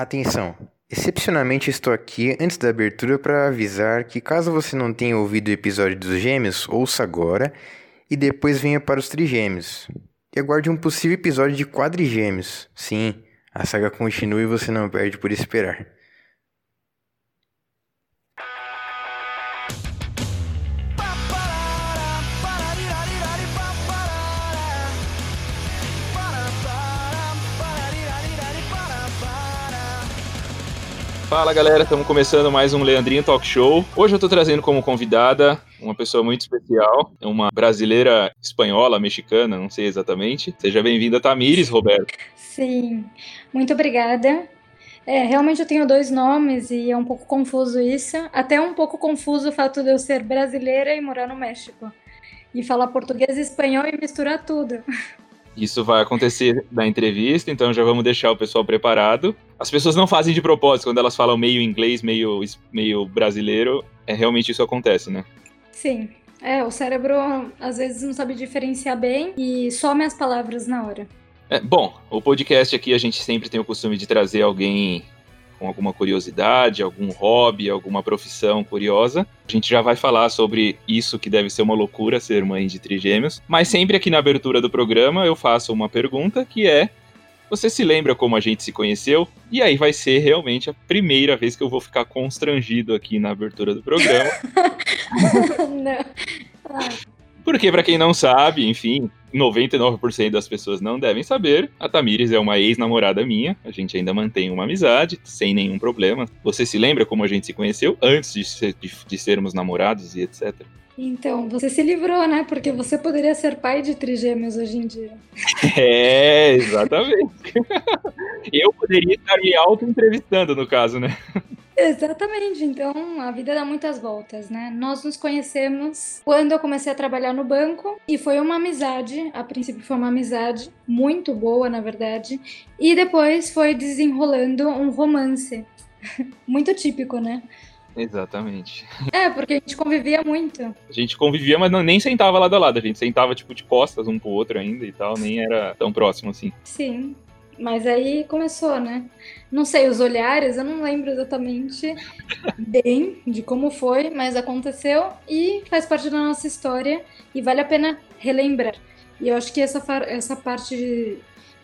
Atenção! Excepcionalmente estou aqui antes da abertura para avisar que caso você não tenha ouvido o episódio dos gêmeos, ouça agora e depois venha para os trigêmeos. E aguarde um possível episódio de quadrigêmeos. Sim, a saga continua e você não perde por esperar. Fala galera, estamos começando mais um Leandrinho Talk Show. Hoje eu estou trazendo como convidada uma pessoa muito especial, uma brasileira espanhola, mexicana, não sei exatamente. Seja bem-vinda, Tamires, Roberto. Sim, muito obrigada. É, realmente eu tenho dois nomes e é um pouco confuso isso. Até um pouco confuso o fato de eu ser brasileira e morar no México. E falar português e espanhol e misturar tudo. Isso vai acontecer na entrevista, então já vamos deixar o pessoal preparado. As pessoas não fazem de propósito, quando elas falam meio inglês, meio, meio brasileiro, é realmente isso acontece, né? Sim. É, o cérebro às vezes não sabe diferenciar bem e some as palavras na hora. É, bom, o podcast aqui a gente sempre tem o costume de trazer alguém com alguma curiosidade, algum hobby, alguma profissão curiosa. A gente já vai falar sobre isso que deve ser uma loucura ser mãe de trigêmeos, mas sempre aqui na abertura do programa eu faço uma pergunta que é você se lembra como a gente se conheceu? E aí vai ser realmente a primeira vez que eu vou ficar constrangido aqui na abertura do programa. não. Porque, para quem não sabe, enfim, 99% das pessoas não devem saber, a Tamires é uma ex-namorada minha, a gente ainda mantém uma amizade, sem nenhum problema. Você se lembra como a gente se conheceu antes de, ser, de, de sermos namorados e etc? Então, você se livrou, né? Porque você poderia ser pai de trigêmeos hoje em dia. É, exatamente. Eu poderia estar me auto-entrevistando, no caso, né? Exatamente, então a vida dá muitas voltas, né? Nós nos conhecemos quando eu comecei a trabalhar no banco e foi uma amizade, a princípio foi uma amizade muito boa, na verdade, e depois foi desenrolando um romance. muito típico, né? Exatamente. É, porque a gente convivia muito. A gente convivia, mas não, nem sentava lado a lado. A gente sentava, tipo, de costas um pro outro ainda e tal. Nem era tão próximo assim. Sim. Mas aí começou, né? Não sei, os olhares, eu não lembro exatamente bem de como foi, mas aconteceu e faz parte da nossa história e vale a pena relembrar. E eu acho que essa, essa parte de,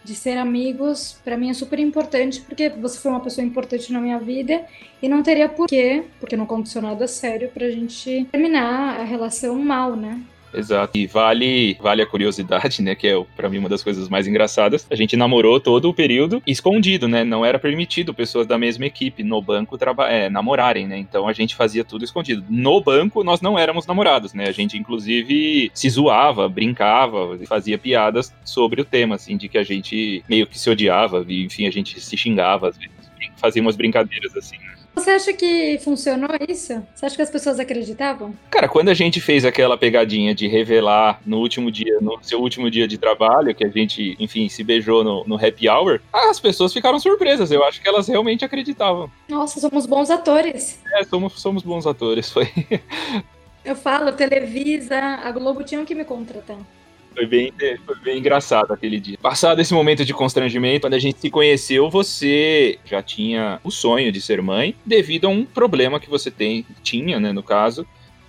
de ser amigos, para mim é super importante, porque você foi uma pessoa importante na minha vida e não teria porquê, porque não aconteceu nada sério, pra gente terminar a relação mal, né? Exato. E vale, vale a curiosidade, né? Que é, para mim, uma das coisas mais engraçadas. A gente namorou todo o período escondido, né? Não era permitido pessoas da mesma equipe no banco é, namorarem, né? Então a gente fazia tudo escondido. No banco, nós não éramos namorados, né? A gente, inclusive, se zoava, brincava, fazia piadas sobre o tema, assim, de que a gente meio que se odiava, enfim, a gente se xingava às vezes. Fazia umas brincadeiras assim, né? Você acha que funcionou isso? Você acha que as pessoas acreditavam? Cara, quando a gente fez aquela pegadinha de revelar no último dia, no seu último dia de trabalho, que a gente, enfim, se beijou no, no happy hour, as pessoas ficaram surpresas. Eu acho que elas realmente acreditavam. Nossa, somos bons atores. É, somos, somos bons atores, foi. Eu falo, Televisa, a Globo tinham que me contratar. Foi bem, foi bem engraçado aquele dia. Passado esse momento de constrangimento, quando a gente se conheceu, você já tinha o sonho de ser mãe, devido a um problema que você tem, tinha, né, no caso,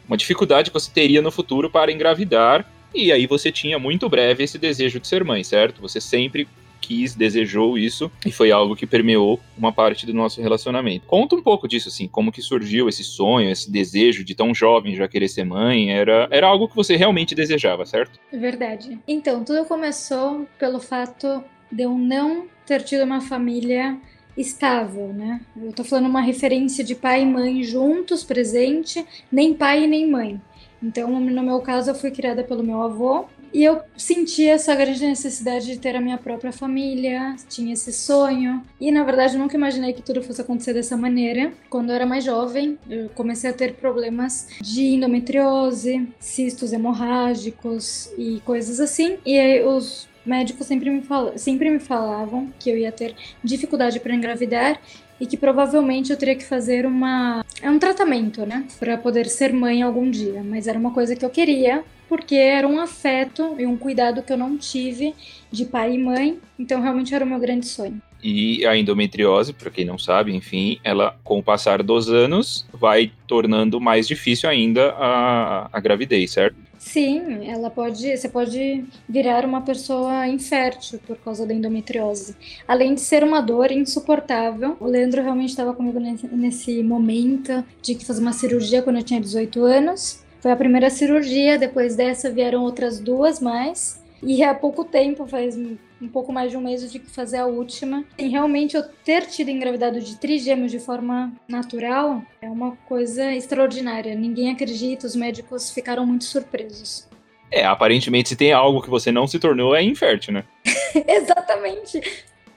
uma dificuldade que você teria no futuro para engravidar. E aí você tinha muito breve esse desejo de ser mãe, certo? Você sempre quis, desejou isso e foi algo que permeou uma parte do nosso relacionamento. Conta um pouco disso, assim, como que surgiu esse sonho, esse desejo de tão jovem já querer ser mãe, era, era algo que você realmente desejava, certo? Verdade. Então, tudo começou pelo fato de eu não ter tido uma família estável, né? Eu tô falando uma referência de pai e mãe juntos, presente, nem pai nem mãe. Então, no meu caso, eu fui criada pelo meu avô, e eu senti essa grande necessidade de ter a minha própria família, tinha esse sonho. E na verdade nunca imaginei que tudo fosse acontecer dessa maneira. Quando eu era mais jovem, eu comecei a ter problemas de endometriose, cistos hemorrágicos e coisas assim. E aí os médicos sempre me, fal sempre me falavam que eu ia ter dificuldade para engravidar e que provavelmente eu teria que fazer uma é um tratamento, né, para poder ser mãe algum dia, mas era uma coisa que eu queria porque era um afeto e um cuidado que eu não tive de pai e mãe, então realmente era o meu grande sonho. E a endometriose, para quem não sabe, enfim, ela, com o passar dos anos, vai tornando mais difícil ainda a, a gravidez, certo? Sim, ela pode, você pode virar uma pessoa infértil por causa da endometriose. Além de ser uma dor insuportável, o Leandro realmente estava comigo nesse, momento de que fazer uma cirurgia quando eu tinha 18 anos. Foi a primeira cirurgia, depois dessa vieram outras duas mais. E há pouco tempo, faz um pouco mais de um mês, eu tive que fazer a última. E realmente eu ter tido engravidado de trigêmeos de forma natural é uma coisa extraordinária. Ninguém acredita, os médicos ficaram muito surpresos. É, aparentemente se tem algo que você não se tornou é infértil, né? Exatamente.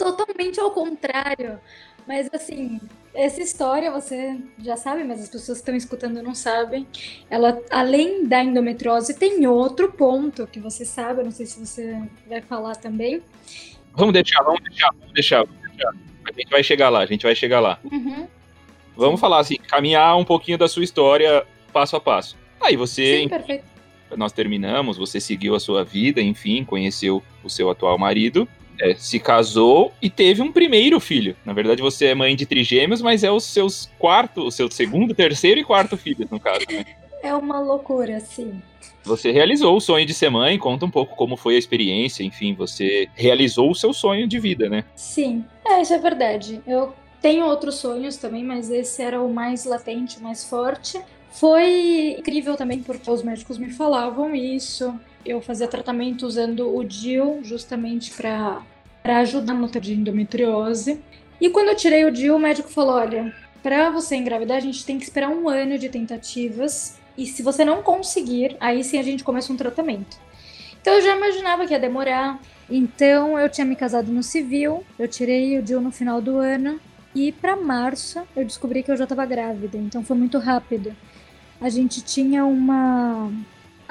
Totalmente ao contrário. Mas assim, essa história você já sabe, mas as pessoas que estão escutando não sabem. Ela, além da endometriose, tem outro ponto que você sabe, eu não sei se você vai falar também. Vamos deixar, vamos deixar, vamos deixar, vamos deixar. A gente vai chegar lá, a gente vai chegar lá. Uhum. Vamos falar assim, caminhar um pouquinho da sua história passo a passo. Aí você. Sim, perfeito. Nós terminamos, você seguiu a sua vida, enfim, conheceu o seu atual marido é, se casou e teve um primeiro filho. Na verdade, você é mãe de trigêmeos, mas é os seus quarto, o seu segundo, terceiro e quarto filho, no caso. Né? É uma loucura, sim. Você realizou o sonho de ser mãe, conta um pouco como foi a experiência, enfim, você realizou o seu sonho de vida, né? Sim, é, isso é verdade. Eu tenho outros sonhos também, mas esse era o mais latente, o mais forte. Foi incrível também porque os médicos me falavam isso. Eu fazia tratamento usando o DIL justamente para ajudar no de endometriose. E quando eu tirei o DIL, o médico falou: olha, para você engravidar, a gente tem que esperar um ano de tentativas. E se você não conseguir, aí sim a gente começa um tratamento. Então eu já imaginava que ia demorar. Então eu tinha me casado no civil, eu tirei o DIL no final do ano. E para março eu descobri que eu já estava grávida, então foi muito rápido. A gente tinha uma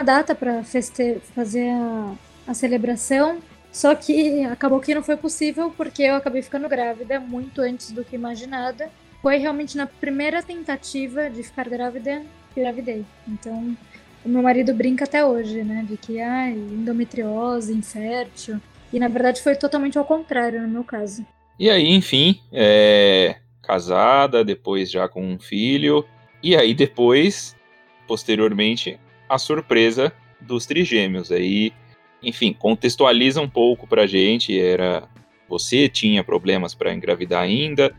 data para fazer a, a celebração, só que acabou que não foi possível porque eu acabei ficando grávida muito antes do que imaginada. Foi realmente na primeira tentativa de ficar grávida que eu engravidei. Então, o meu marido brinca até hoje, né? De que, ai, endometriose, infértil. E na verdade foi totalmente ao contrário no meu caso. E aí, enfim, é... casada, depois já com um filho. E aí, depois, posteriormente, a surpresa dos trigêmeos. Aí, enfim, contextualiza um pouco pra gente, era você tinha problemas para engravidar ainda,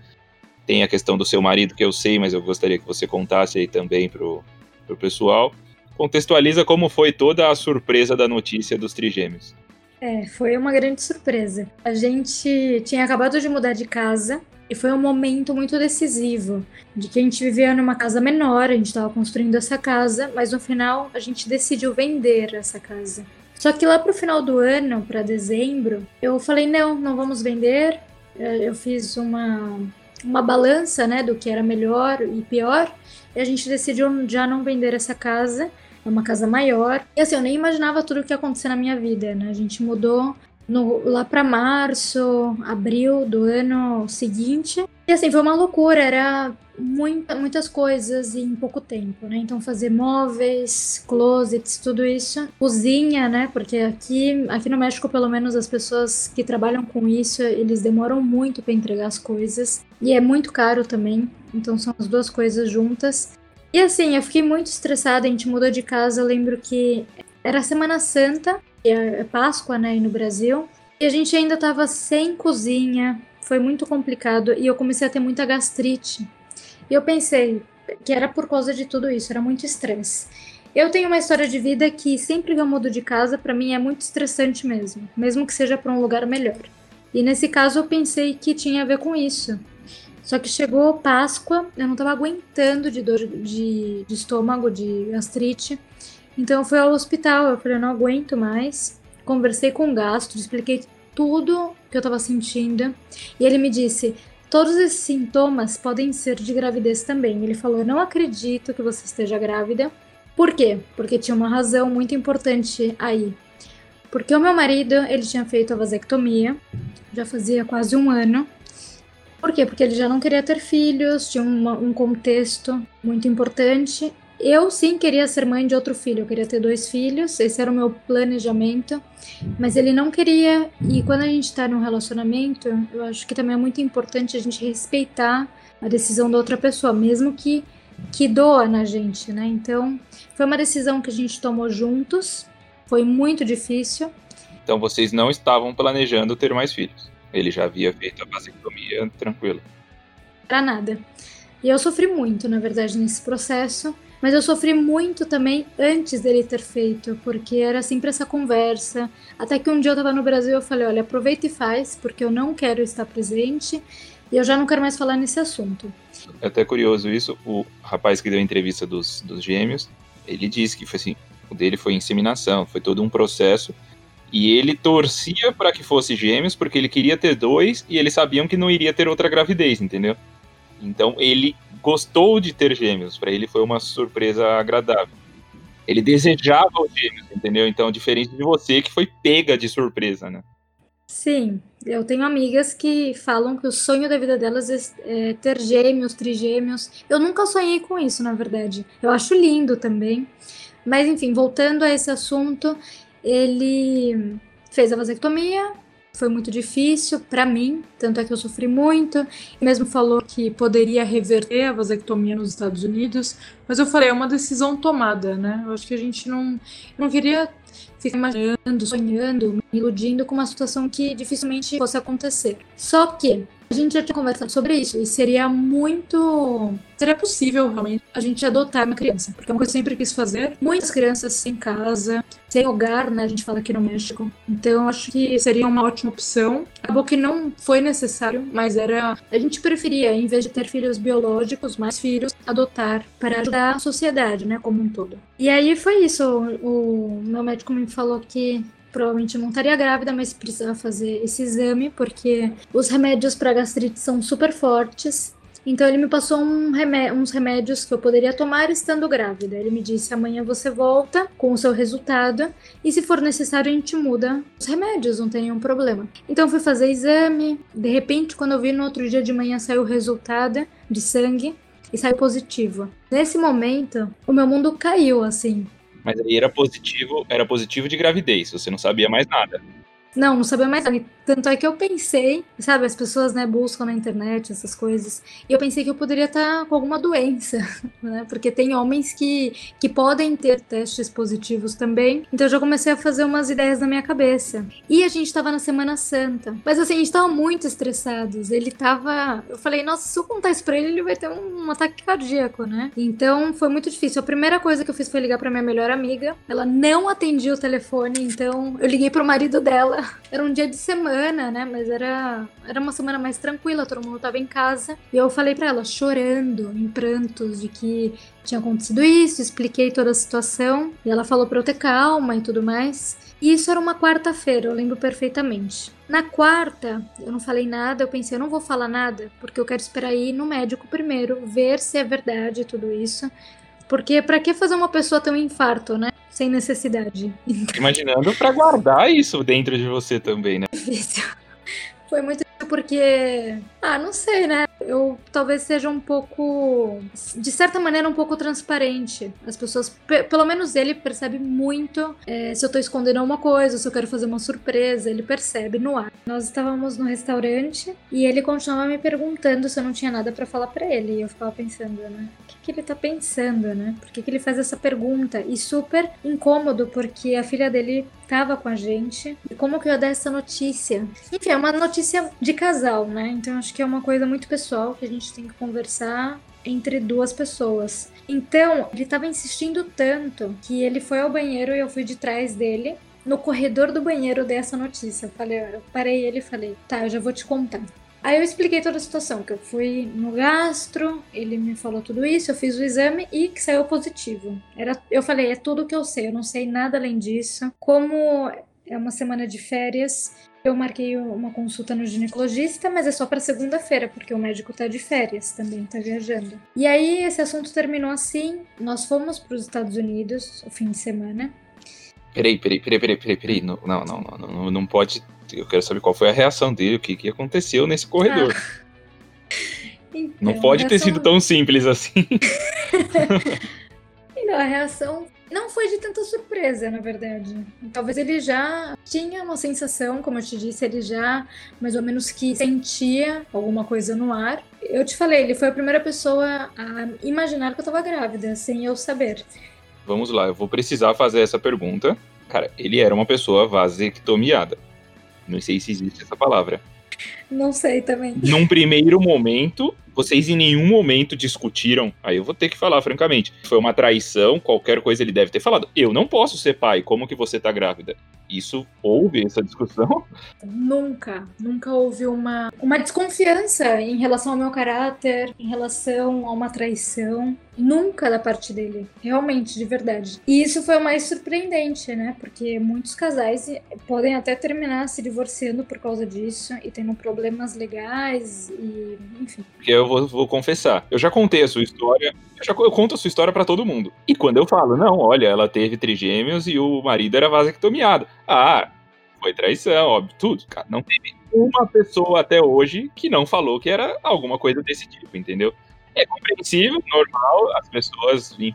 tem a questão do seu marido que eu sei, mas eu gostaria que você contasse aí também pro, pro pessoal. Contextualiza como foi toda a surpresa da notícia dos trigêmeos. É, foi uma grande surpresa. A gente tinha acabado de mudar de casa e foi um momento muito decisivo, de que a gente vivia numa casa menor, a gente estava construindo essa casa, mas no final a gente decidiu vender essa casa. Só que lá pro final do ano, para dezembro, eu falei: não, não vamos vender. É, eu fiz uma, uma balança né, do que era melhor e pior, e a gente decidiu já não vender essa casa. É uma casa maior. E assim, eu nem imaginava tudo o que ia acontecer na minha vida, né? A gente mudou no, lá para março, abril do ano seguinte. E assim, foi uma loucura, era muita, muitas coisas em pouco tempo, né? Então fazer móveis, closets, tudo isso. Cozinha, né? Porque aqui, aqui no México, pelo menos as pessoas que trabalham com isso, eles demoram muito para entregar as coisas. E é muito caro também. Então são as duas coisas juntas. E assim, eu fiquei muito estressada, a gente mudou de casa, lembro que era Semana Santa é, é Páscoa, né, no Brasil. E a gente ainda estava sem cozinha, foi muito complicado e eu comecei a ter muita gastrite. E eu pensei que era por causa de tudo isso, era muito estresse. Eu tenho uma história de vida que sempre que eu mudo de casa, para mim é muito estressante mesmo, mesmo que seja para um lugar melhor. E nesse caso eu pensei que tinha a ver com isso. Só que chegou Páscoa, eu não estava aguentando de dor de, de estômago, de gastrite. Então eu fui ao hospital, eu falei, eu não aguento mais. Conversei com o gastro, expliquei tudo que eu tava sentindo. E ele me disse: todos esses sintomas podem ser de gravidez também. Ele falou: eu não acredito que você esteja grávida. Por quê? Porque tinha uma razão muito importante aí. Porque o meu marido, ele tinha feito a vasectomia, já fazia quase um ano. Por quê? Porque ele já não queria ter filhos, tinha uma, um contexto muito importante Eu sim queria ser mãe de outro filho, eu queria ter dois filhos, esse era o meu planejamento, mas ele não queria. E quando a gente está num relacionamento, eu acho que também é muito importante a gente respeitar a decisão da outra pessoa, mesmo que que doa na gente, né? Então, foi uma decisão que a gente tomou juntos, foi muito difícil. Então, vocês não estavam planejando ter mais filhos. Ele já havia feito a vasectomia tranquilo. Para nada. E eu sofri muito, na verdade, nesse processo. Mas eu sofri muito também antes dele ter feito, porque era sempre essa conversa. Até que um dia eu tava no Brasil eu falei: olha, aproveita e faz, porque eu não quero estar presente e eu já não quero mais falar nesse assunto. É até curioso isso. O rapaz que deu a entrevista dos, dos gêmeos, ele disse que foi assim: o dele foi inseminação, foi todo um processo. E ele torcia para que fosse gêmeos porque ele queria ter dois e eles sabiam que não iria ter outra gravidez, entendeu? Então ele gostou de ter gêmeos, para ele foi uma surpresa agradável. Ele desejava os gêmeos, entendeu? Então, diferente de você que foi pega de surpresa, né? Sim, eu tenho amigas que falam que o sonho da vida delas é, é ter gêmeos, trigêmeos. Eu nunca sonhei com isso, na verdade. Eu acho lindo também. Mas, enfim, voltando a esse assunto, ele fez a vasectomia, foi muito difícil para mim, tanto é que eu sofri muito. Mesmo falou que poderia reverter a vasectomia nos Estados Unidos, mas eu falei, é uma decisão tomada, né? Eu acho que a gente não, não queria ficar imaginando, sonhando, me iludindo com uma situação que dificilmente fosse acontecer. Só que a gente já tinha conversado sobre isso e seria muito. Seria possível realmente a gente adotar uma criança, porque é uma coisa que eu sempre quis fazer. Muitas crianças sem casa, sem hogar, né? A gente fala aqui no México. Então acho que seria uma ótima opção. Acabou que não foi necessário, mas era. A gente preferia, em vez de ter filhos biológicos, mais filhos, adotar para ajudar a sociedade, né? Como um todo. E aí foi isso. O, meu médico me falou que provavelmente não estaria grávida, mas precisava fazer esse exame, porque os remédios para gastrite são super fortes. Então ele me passou um remé uns remédios que eu poderia tomar estando grávida. Ele me disse: amanhã você volta com o seu resultado e se for necessário a gente muda os remédios, não tem nenhum problema. Então fui fazer exame. De repente, quando eu vi no outro dia de manhã saiu o resultado de sangue e saiu positivo. Nesse momento, o meu mundo caiu assim. Mas aí era positivo, era positivo de gravidez, você não sabia mais nada. Não, não sabia mais nada. Tanto é que eu pensei, sabe, as pessoas, né, buscam na internet essas coisas, e eu pensei que eu poderia estar com alguma doença, né, porque tem homens que, que podem ter testes positivos também. Então eu já comecei a fazer umas ideias na minha cabeça. E a gente tava na Semana Santa. Mas assim, a gente tava muito estressados. Ele tava. Eu falei, nossa, se eu contar isso pra ele, ele vai ter um, um ataque cardíaco, né? Então foi muito difícil. A primeira coisa que eu fiz foi ligar pra minha melhor amiga. Ela não atendia o telefone, então eu liguei pro marido dela era um dia de semana, né? Mas era, era uma semana mais tranquila, todo mundo tava em casa. E eu falei para ela, chorando, em prantos, de que tinha acontecido isso, expliquei toda a situação. E ela falou pra eu ter calma e tudo mais. E isso era uma quarta-feira, eu lembro perfeitamente. Na quarta, eu não falei nada, eu pensei, eu não vou falar nada, porque eu quero esperar ir no médico primeiro, ver se é verdade tudo isso. Porque para que fazer uma pessoa ter um infarto, né? Sem necessidade. Imaginando para guardar isso dentro de você também, né? Difícil. Foi muito porque, ah, não sei, né? Eu talvez seja um pouco, de certa maneira, um pouco transparente. As pessoas, pelo menos ele percebe muito é, se eu tô escondendo alguma coisa, se eu quero fazer uma surpresa, ele percebe no ar. Nós estávamos no restaurante e ele continuava me perguntando se eu não tinha nada para falar para ele. E eu ficava pensando, né? O que, que ele tá pensando, né? Por que, que ele faz essa pergunta? E super incômodo, porque a filha dele estava com a gente. E como que eu ia dar essa notícia? Enfim, é uma notícia de casal, né? Então acho que é uma coisa muito pessoal que a gente tem que conversar entre duas pessoas. Então, ele estava insistindo tanto que ele foi ao banheiro e eu fui de trás dele. No corredor do banheiro dei essa notícia. Eu falei, eu parei ele e falei, tá, eu já vou te contar. Aí eu expliquei toda a situação, que eu fui no gastro, ele me falou tudo isso, eu fiz o exame e que saiu positivo. Era, eu falei, é tudo que eu sei, eu não sei nada além disso. Como é uma semana de férias, eu marquei uma consulta no ginecologista, mas é só para segunda-feira, porque o médico tá de férias também, tá viajando. E aí esse assunto terminou assim, nós fomos para os Estados Unidos o fim de semana. Peraí, peraí, peraí, peraí, peraí, peraí. Não, não, não, não, não, não pode eu quero saber qual foi a reação dele, o que, que aconteceu nesse corredor. Ah. Então, não pode ter sido tão simples assim. Não, a reação não foi de tanta surpresa, na verdade. Talvez ele já tinha uma sensação, como eu te disse, ele já mais ou menos que sentia alguma coisa no ar. Eu te falei, ele foi a primeira pessoa a imaginar que eu tava grávida, sem eu saber. Vamos lá, eu vou precisar fazer essa pergunta. Cara, ele era uma pessoa vasectomiada. Não sei se existe essa palavra. Não sei também. Num primeiro momento, vocês em nenhum momento discutiram. Aí eu vou ter que falar francamente. Foi uma traição, qualquer coisa ele deve ter falado. Eu não posso ser pai, como que você tá grávida? Isso houve essa discussão? Nunca, nunca houve uma, uma desconfiança em relação ao meu caráter, em relação a uma traição. Nunca da parte dele, realmente, de verdade. E isso foi o mais surpreendente, né? Porque muitos casais podem até terminar se divorciando por causa disso e tendo problemas legais e, enfim. Porque eu vou, vou confessar, eu já contei a sua história, eu, já, eu conto a sua história para todo mundo. E quando eu falo, não, olha, ela teve trigêmeos e o marido era vasectomiado. Ah, foi traição, óbvio, tudo. Cara, não teve uma pessoa até hoje que não falou que era alguma coisa desse tipo, entendeu? É compreensível, normal, as pessoas, enfim,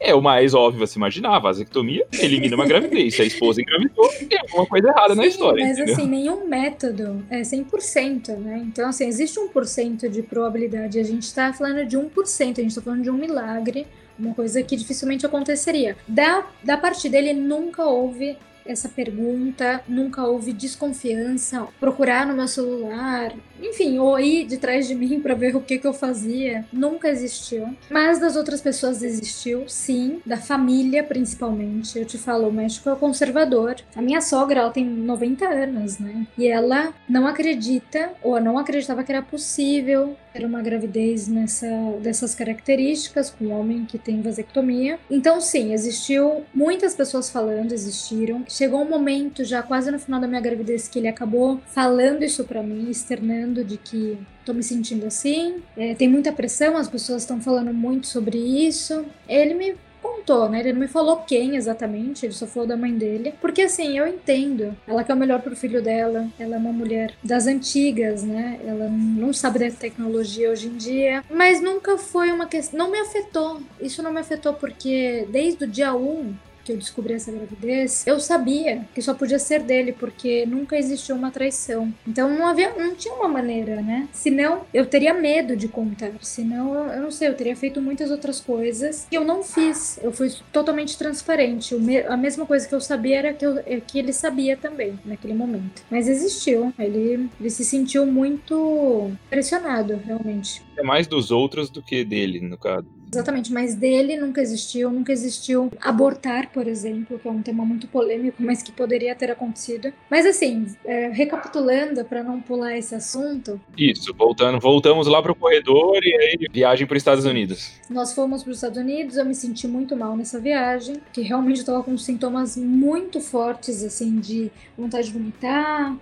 é o mais óbvio a se imaginar. A vasectomia elimina uma gravidez. Se a esposa engravidou, tem alguma coisa errada Sim, na história. Mas entendeu? assim, nenhum método é 100%, né? Então, assim, existe 1% de probabilidade. A gente tá falando de 1%, a gente tá falando de um milagre, uma coisa que dificilmente aconteceria. Da, da parte dele, nunca houve essa pergunta, nunca houve desconfiança, procurar no meu celular, enfim, ou ir de trás de mim para ver o que, que eu fazia, nunca existiu. Mas das outras pessoas existiu, sim, da família principalmente. Eu te falo, o México é conservador. A minha sogra, ela tem 90 anos, né? E ela não acredita, ou não acreditava que era possível ter uma gravidez nessa, dessas características com um homem que tem vasectomia. Então, sim, existiu muitas pessoas falando, existiram. Chegou um momento, já quase no final da minha gravidez, que ele acabou falando isso para mim, externando de que tô me sentindo assim, é, tem muita pressão, as pessoas estão falando muito sobre isso. Ele me contou, né? Ele não me falou quem exatamente, ele só falou da mãe dele. Porque assim, eu entendo. Ela quer o melhor pro filho dela. Ela é uma mulher das antigas, né? Ela não sabe da tecnologia hoje em dia. Mas nunca foi uma questão. Não me afetou. Isso não me afetou porque desde o dia 1 que eu descobri essa gravidez, eu sabia que só podia ser dele, porque nunca existiu uma traição. Então não havia, não tinha uma maneira, né? Senão eu teria medo de contar. Senão eu, eu não sei, eu teria feito muitas outras coisas que eu não fiz. Eu fui totalmente transparente. A mesma coisa que eu sabia era que, eu, é que ele sabia também naquele momento. Mas existiu. Ele, ele se sentiu muito pressionado, realmente. É mais dos outros do que dele, no caso. Exatamente, mas dele nunca existiu, nunca existiu abortar, por exemplo, que é um tema muito polêmico, mas que poderia ter acontecido. Mas assim, é, recapitulando para não pular esse assunto. Isso, voltando, voltamos lá pro corredor e aí viagem para os Estados Unidos. Nós fomos para os Estados Unidos, eu me senti muito mal nessa viagem, porque realmente eu tava com sintomas muito fortes, assim, de vontade de vomitar,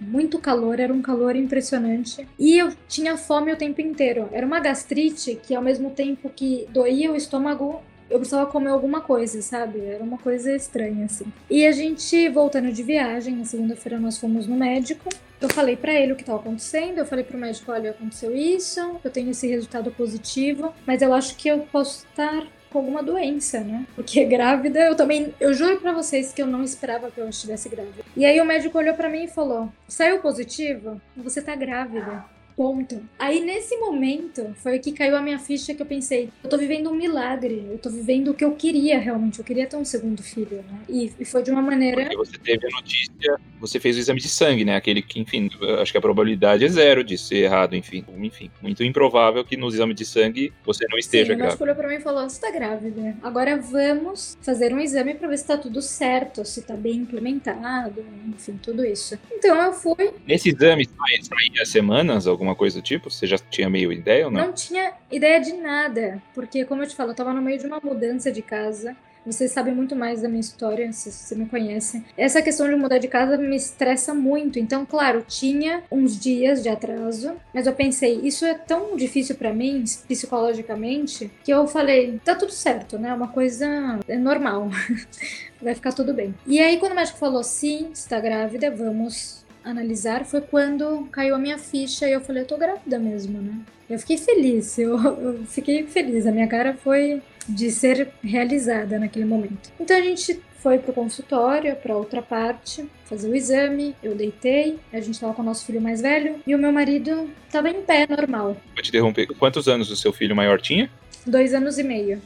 muito calor, era um calor impressionante. E eu tinha fome o tempo inteiro. Era uma gastrite que, ao mesmo tempo que doía o estômago, eu precisava comer alguma coisa, sabe? Era uma coisa estranha, assim. E a gente, voltando de viagem, na segunda-feira nós fomos no médico. Eu falei para ele o que estava acontecendo. Eu falei pro médico: olha, aconteceu isso, eu tenho esse resultado positivo, mas eu acho que eu posso estar com alguma doença, né? Porque grávida, eu também, eu juro para vocês que eu não esperava que eu estivesse grávida. E aí o médico olhou para mim e falou: "Saiu positivo? Você tá grávida." Ponto. Aí nesse momento foi que caiu a minha ficha que eu pensei, eu tô vivendo um milagre, eu tô vivendo o que eu queria realmente, eu queria ter um segundo filho, né? E, e foi de uma maneira. Porque você teve a notícia, você fez o exame de sangue, né? Aquele que, enfim, acho que a probabilidade é zero de ser errado, enfim. Enfim, muito improvável que no exame de sangue você não esteja Sim, grávida. médico olhou pra mim e falou: Você tá grávida. Agora vamos fazer um exame pra ver se tá tudo certo, se tá bem implementado, enfim, tudo isso. Então eu fui, Nesse exame saía semanas, alguma coisa do tipo? Você já tinha meio ideia ou não? Não tinha ideia de nada, porque, como eu te falo, eu tava no meio de uma mudança de casa. Vocês sabem muito mais da minha história, se você me conhece. Essa questão de mudar de casa me estressa muito. Então, claro, tinha uns dias de atraso, mas eu pensei, isso é tão difícil pra mim, psicologicamente, que eu falei, tá tudo certo, né? Uma coisa é normal. Vai ficar tudo bem. E aí, quando o médico falou, sim, está grávida, vamos analisar foi quando caiu a minha ficha e eu falei, eu tô grávida mesmo, né? Eu fiquei feliz, eu, eu fiquei feliz, a minha cara foi de ser realizada naquele momento. Então a gente foi pro consultório, para outra parte, fazer o exame. Eu deitei, a gente tava com o nosso filho mais velho e o meu marido tava em pé, normal. Vou te interromper. Quantos anos o seu filho maior tinha? Dois anos e meio.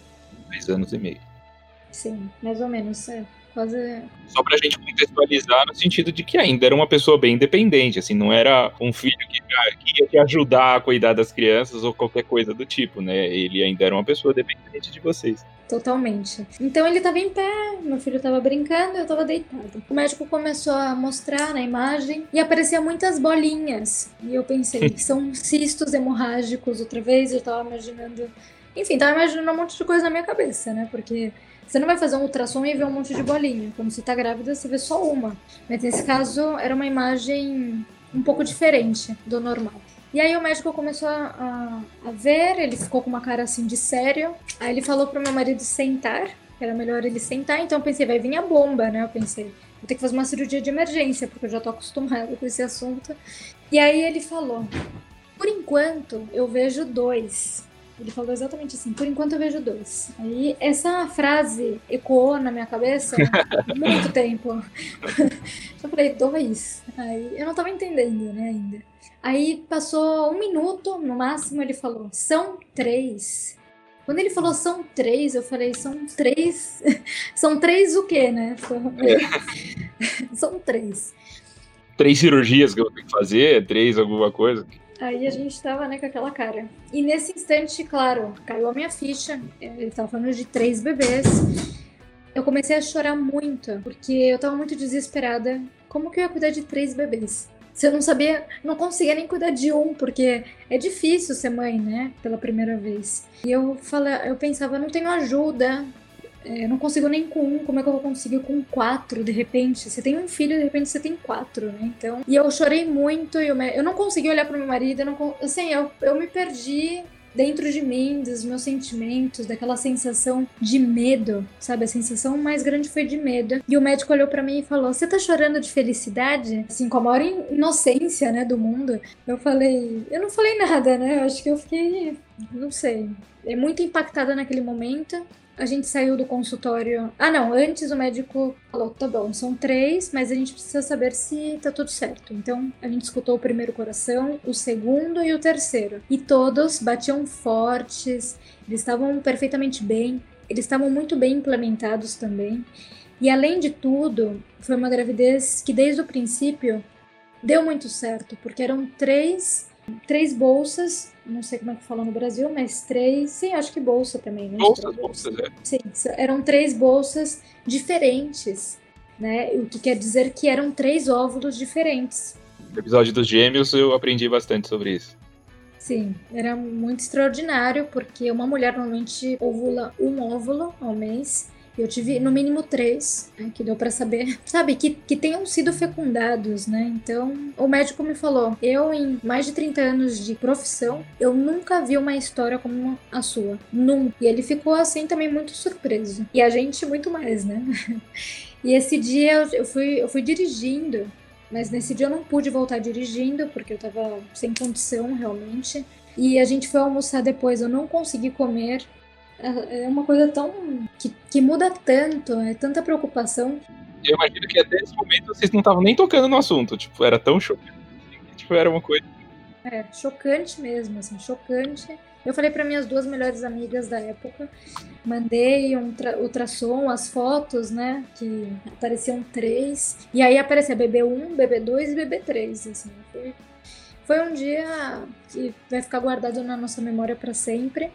Dois anos e meio. Sim, mais ou menos, é. Quase... Só pra gente contextualizar no sentido de que ainda era uma pessoa bem independente, assim, não era um filho que, que ia te ajudar a cuidar das crianças ou qualquer coisa do tipo, né? Ele ainda era uma pessoa dependente de vocês. Totalmente. Então ele tava em pé, meu filho tava brincando, eu tava deitado. O médico começou a mostrar na imagem e aparecia muitas bolinhas. E eu pensei são cistos hemorrágicos outra vez, eu tava imaginando. Enfim, tava imaginando um monte de coisa na minha cabeça, né? Porque você não vai fazer um ultrassom e ver um monte de bolinha. Quando você tá grávida, você vê só uma. Mas nesse caso, era uma imagem um pouco diferente do normal. E aí o médico começou a, a, a, ver, ele ficou com uma cara assim de sério. Aí ele falou pro meu marido sentar, que era melhor ele sentar. Então eu pensei, vai vir a bomba, né? Eu pensei, vou ter que fazer uma cirurgia de emergência, porque eu já tô acostumada com esse assunto. E aí ele falou, por enquanto eu vejo dois. Ele falou exatamente assim: por enquanto eu vejo dois. Aí essa frase ecoou na minha cabeça muito tempo. eu falei: dois. Aí eu não tava entendendo, né, ainda. Aí passou um minuto, no máximo, ele falou: são três. Quando ele falou são três, eu falei: são três. são três o quê, né? são três. Três cirurgias que eu tenho que fazer? Três alguma coisa? Aí a gente tava, né, com aquela cara. E nesse instante, claro, caiu a minha ficha. Ele tava falando de três bebês. Eu comecei a chorar muito, porque eu tava muito desesperada. Como que eu ia cuidar de três bebês? Se eu não sabia, não conseguia nem cuidar de um, porque é difícil ser mãe, né? Pela primeira vez. E eu falei, eu pensava, não tenho ajuda, eu não consigo nem com um, como é que eu vou conseguir com quatro de repente? Você tem um filho, de repente você tem quatro, né? Então. E eu chorei muito, eu, eu não consegui olhar pro meu marido, eu não, assim, eu, eu me perdi dentro de mim, dos meus sentimentos, daquela sensação de medo, sabe? A sensação mais grande foi de medo. E o médico olhou para mim e falou: Você tá chorando de felicidade? Assim, com a maior inocência, né, do mundo. Eu falei: Eu não falei nada, né? Eu acho que eu fiquei. Não sei. É muito impactada naquele momento. A gente saiu do consultório. Ah, não, antes o médico falou: tá bom, são três, mas a gente precisa saber se tá tudo certo. Então a gente escutou o primeiro coração, o segundo e o terceiro. E todos batiam fortes, eles estavam perfeitamente bem, eles estavam muito bem implementados também. E além de tudo, foi uma gravidez que desde o princípio deu muito certo, porque eram três três bolsas, não sei como é que fala no Brasil, mas três, sim, acho que bolsa também, né? Bolsas, bolsas, é. Sim, eram três bolsas diferentes, né? O que quer dizer que eram três óvulos diferentes. No episódio dos gêmeos eu aprendi bastante sobre isso. Sim, era muito extraordinário, porque uma mulher normalmente ovula um óvulo ao mês, eu tive no mínimo três, né, que deu para saber, sabe, que, que tenham sido fecundados, né? Então, o médico me falou: eu, em mais de 30 anos de profissão, eu nunca vi uma história como a sua. Nunca. E ele ficou assim também muito surpreso. E a gente muito mais, né? e esse dia eu fui, eu fui dirigindo. Mas nesse dia eu não pude voltar dirigindo, porque eu tava sem condição realmente. E a gente foi almoçar depois, eu não consegui comer. É, é uma coisa tão. que, que muda tanto, é tanta preocupação. Eu imagino que até esse momento vocês não estavam nem tocando no assunto, tipo, era tão chocante. Tipo, era uma coisa. É, chocante mesmo, assim, chocante. Eu falei para minhas duas melhores amigas da época, mandei um ultrassom, as fotos, né, que apareciam três, e aí aparecia BB1, BB2 e BB3, assim, foi, foi um dia que vai ficar guardado na nossa memória para sempre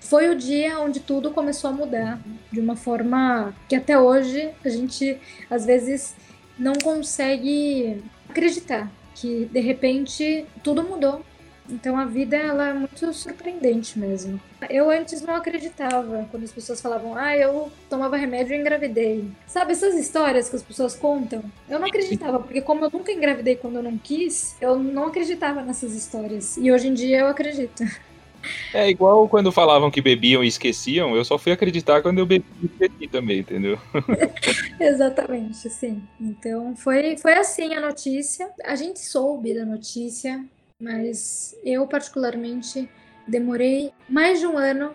foi o dia onde tudo começou a mudar de uma forma que até hoje a gente às vezes não consegue acreditar que de repente tudo mudou. Então a vida ela é muito surpreendente mesmo. Eu antes não acreditava quando as pessoas falavam: "Ah, eu tomava remédio e engravidei". Sabe essas histórias que as pessoas contam? Eu não acreditava, porque como eu nunca engravidei quando eu não quis, eu não acreditava nessas histórias. E hoje em dia eu acredito. É igual quando falavam que bebiam e esqueciam, eu só fui acreditar quando eu bebi e esqueci também, entendeu? Exatamente, sim. Então foi, foi assim a notícia. A gente soube da notícia, mas eu particularmente demorei mais de um ano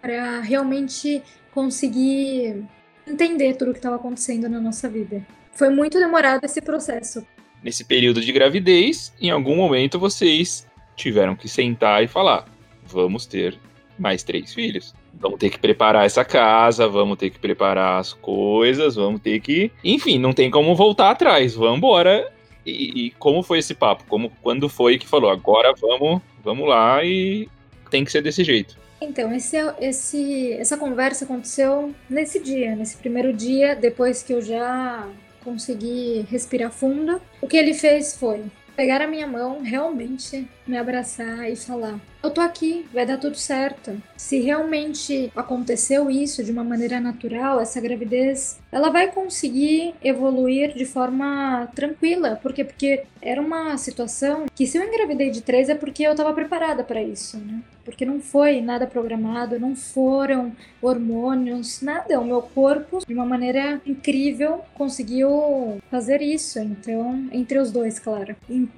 para realmente conseguir entender tudo o que estava acontecendo na nossa vida. Foi muito demorado esse processo. Nesse período de gravidez, em algum momento vocês tiveram que sentar e falar: vamos ter mais três filhos. Vamos ter que preparar essa casa, vamos ter que preparar as coisas, vamos ter que. Enfim, não tem como voltar atrás. Vamos embora. E, e, como foi esse papo? Como, quando foi que falou? Agora vamos, vamos lá e tem que ser desse jeito. Então, esse, esse, essa conversa aconteceu nesse dia, nesse primeiro dia, depois que eu já consegui respirar fundo. O que ele fez foi pegar a minha mão, realmente me abraçar e falar: Eu tô aqui, vai dar tudo certo. Se realmente aconteceu isso de uma maneira natural, essa gravidez, ela vai conseguir evoluir de forma tranquila. Por quê? Porque era uma situação que, se eu engravidei de três, é porque eu tava preparada para isso, né? porque não foi nada programado, não foram hormônios, nada. O meu corpo, de uma maneira incrível, conseguiu fazer isso. Então, entre os dois, claro.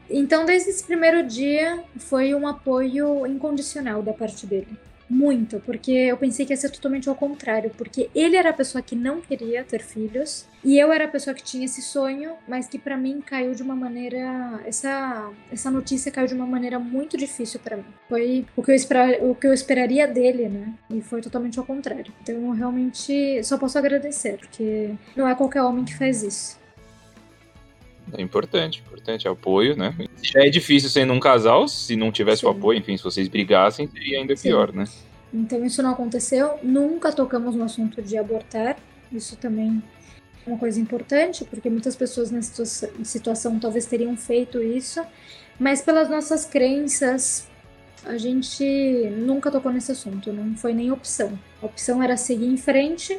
Então, desde esse primeiro dia, foi um apoio incondicional da parte dele muito, porque eu pensei que ia ser totalmente ao contrário, porque ele era a pessoa que não queria ter filhos e eu era a pessoa que tinha esse sonho, mas que para mim caiu de uma maneira essa essa notícia caiu de uma maneira muito difícil para mim. Foi o que eu esperar, o que eu esperaria dele, né? E foi totalmente ao contrário. Então eu realmente só posso agradecer, porque não é qualquer homem que faz isso. É importante, importante, apoio, né? Já é difícil sendo um casal, se não tivesse Sim. o apoio, enfim, se vocês brigassem, seria ainda Sim. pior, né? Então isso não aconteceu, nunca tocamos no assunto de abortar, isso também é uma coisa importante, porque muitas pessoas nessa situação talvez teriam feito isso, mas pelas nossas crenças, a gente nunca tocou nesse assunto, não foi nem opção. A opção era seguir em frente,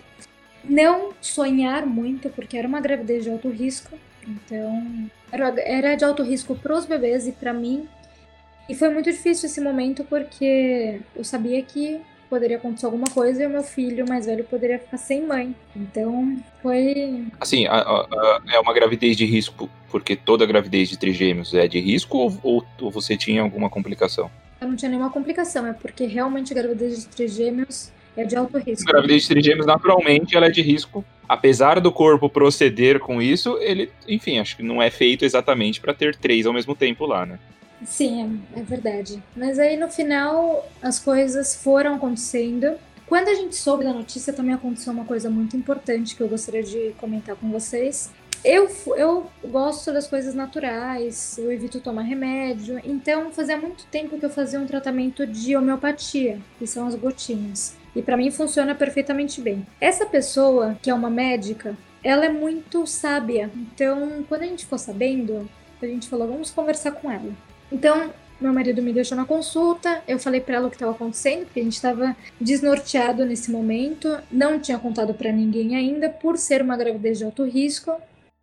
não sonhar muito, porque era uma gravidez de alto risco, então, era de alto risco para os bebês e para mim. E foi muito difícil esse momento porque eu sabia que poderia acontecer alguma coisa e o meu filho mais velho poderia ficar sem mãe. Então, foi. Assim, a, a, é uma gravidez de risco porque toda gravidez de trigêmeos é de risco ou, ou, ou você tinha alguma complicação? Eu não tinha nenhuma complicação, é porque realmente a gravidez de trigêmeos é de alto risco. A gravidez de trigêmeos, naturalmente, ela é de risco. Apesar do corpo proceder com isso, ele, enfim, acho que não é feito exatamente para ter três ao mesmo tempo lá, né? Sim, é, é verdade. Mas aí no final as coisas foram acontecendo. Quando a gente soube da notícia, também aconteceu uma coisa muito importante que eu gostaria de comentar com vocês. Eu, eu gosto das coisas naturais, eu evito tomar remédio, então fazia muito tempo que eu fazia um tratamento de homeopatia, que são as gotinhas e para mim funciona perfeitamente bem. Essa pessoa, que é uma médica, ela é muito sábia. Então, quando a gente ficou sabendo, a gente falou, vamos conversar com ela. Então, meu marido me deixou na consulta, eu falei para ela o que estava acontecendo, porque a gente estava desnorteado nesse momento, não tinha contado para ninguém ainda, por ser uma gravidez de alto risco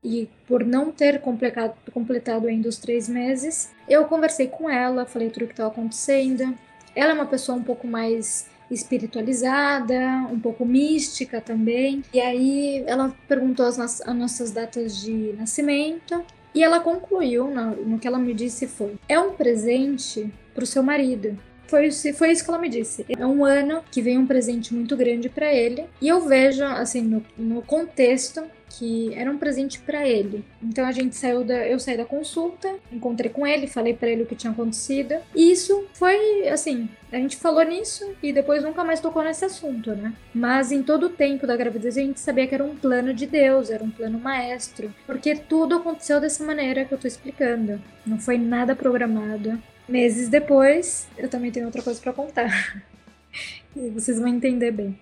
e por não ter completado, ainda os três meses. Eu conversei com ela, falei tudo o que estava acontecendo. Ela é uma pessoa um pouco mais espiritualizada, um pouco mística também. E aí ela perguntou as, as nossas datas de nascimento e ela concluiu no, no que ela me disse foi: é um presente para o seu marido. Foi, foi isso que ela me disse. É um ano que vem um presente muito grande para ele. E eu vejo, assim, no, no contexto, que era um presente para ele. Então a gente saiu da, eu saí da consulta, encontrei com ele, falei para ele o que tinha acontecido. E isso foi assim, a gente falou nisso e depois nunca mais tocou nesse assunto, né? Mas em todo o tempo da gravidez a gente sabia que era um plano de Deus, era um plano maestro, porque tudo aconteceu dessa maneira que eu tô explicando. Não foi nada programado. Meses depois, eu também tenho outra coisa para contar. e vocês vão entender bem.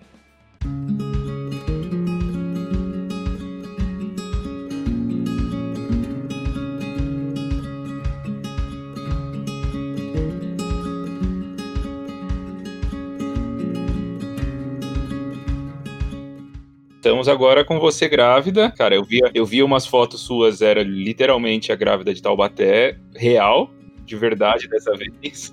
Estamos agora com você grávida. Cara, eu vi, eu vi umas fotos suas, era literalmente a grávida de Taubaté, real, de verdade dessa vez.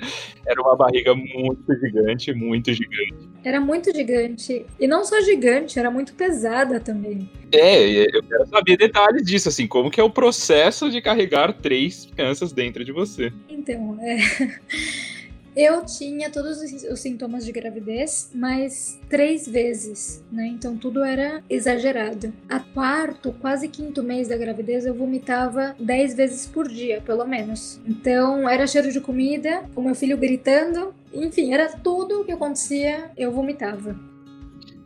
Era uma barriga muito gigante, muito gigante. Era muito gigante. E não só gigante, era muito pesada também. É, eu quero saber detalhes disso, assim, como que é o processo de carregar três crianças dentro de você. Então, é. Eu tinha todos os sintomas de gravidez, mas três vezes, né? Então tudo era exagerado. A quarto, quase quinto mês da gravidez, eu vomitava dez vezes por dia, pelo menos. Então era cheiro de comida, o meu filho gritando, enfim, era tudo o que acontecia, eu vomitava.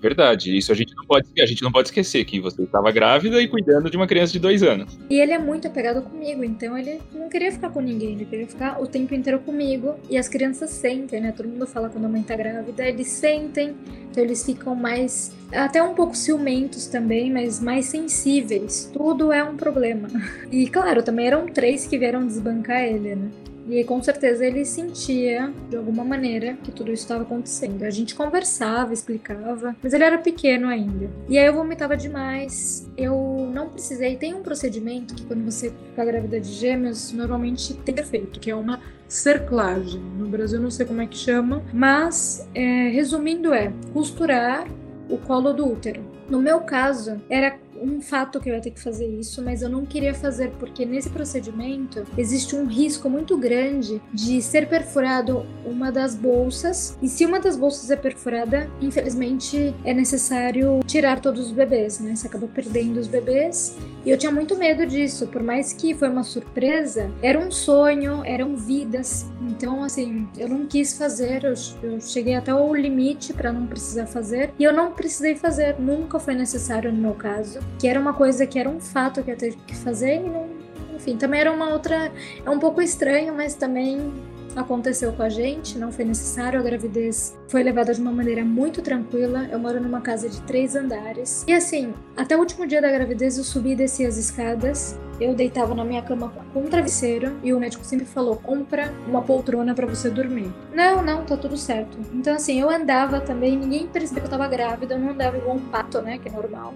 Verdade, isso a gente não pode, a gente não pode esquecer que você estava grávida e cuidando de uma criança de dois anos. E ele é muito apegado comigo, então ele não queria ficar com ninguém, ele queria ficar o tempo inteiro comigo. E as crianças sentem, né? Todo mundo fala quando a mãe tá grávida, eles sentem, então eles ficam mais, até um pouco ciumentos também, mas mais sensíveis. Tudo é um problema. E claro, também eram três que vieram desbancar ele, né? E com certeza ele sentia, de alguma maneira, que tudo isso estava acontecendo. A gente conversava, explicava, mas ele era pequeno ainda. E aí eu vomitava demais. Eu não precisei. Tem um procedimento que quando você fica grávida de gêmeos, normalmente tem efeito, que é uma cerclagem. No Brasil não sei como é que chama, mas é, resumindo é costurar o colo do útero. No meu caso, era um fato que eu ia ter que fazer isso, mas eu não queria fazer porque nesse procedimento existe um risco muito grande de ser perfurado uma das bolsas. E se uma das bolsas é perfurada, infelizmente é necessário tirar todos os bebês, né? Você acaba perdendo os bebês. E eu tinha muito medo disso, por mais que foi uma surpresa, era um sonho, eram vidas. Então, assim, eu não quis fazer, eu, eu cheguei até o limite para não precisar fazer. E eu não precisei fazer, nunca foi necessário no meu caso que era uma coisa que era um fato que eu ter que fazer e não, enfim, também era uma outra, é um pouco estranho, mas também aconteceu com a gente, não foi necessário. A gravidez foi levada de uma maneira muito tranquila. Eu moro numa casa de três andares. E assim, até o último dia da gravidez eu subi e desci as escadas. Eu deitava na minha cama com um travesseiro e o médico sempre falou: compra uma poltrona para você dormir. Não, não, tá tudo certo. Então, assim, eu andava também, ninguém percebeu que eu tava grávida, eu não andava igual um pato, né? Que é normal.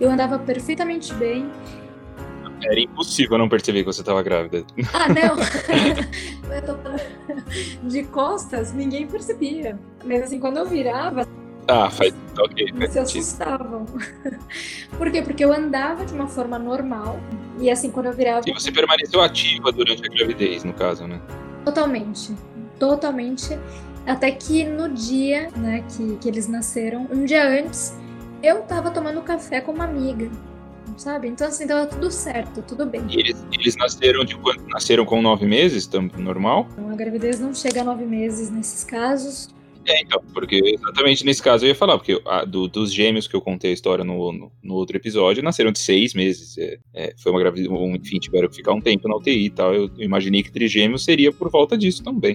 Eu andava perfeitamente bem. Era impossível não perceber que você estava grávida. Ah, não! eu tô de costas, ninguém percebia. Mas assim, quando eu virava. Ah, faz. Ok. Faz se assustavam. Por quê? Porque eu andava de uma forma normal. E assim, quando eu virava. E você permaneceu ativa durante a gravidez, no caso, né? Totalmente. Totalmente. Até que no dia né, que, que eles nasceram, um dia antes, eu tava tomando café com uma amiga, sabe? Então, assim, tava tudo certo, tudo bem. E eles, eles nasceram de quando? Nasceram com nove meses, normal? Então, a gravidez não chega a nove meses nesses casos. É, então, porque exatamente nesse caso eu ia falar, porque a, do, dos gêmeos que eu contei a história no, no, no outro episódio, nasceram de seis meses. É, é, foi uma gravidez, enfim, tiveram que ficar um tempo na UTI e tal. Eu, eu imaginei que trigêmeos seria por volta disso também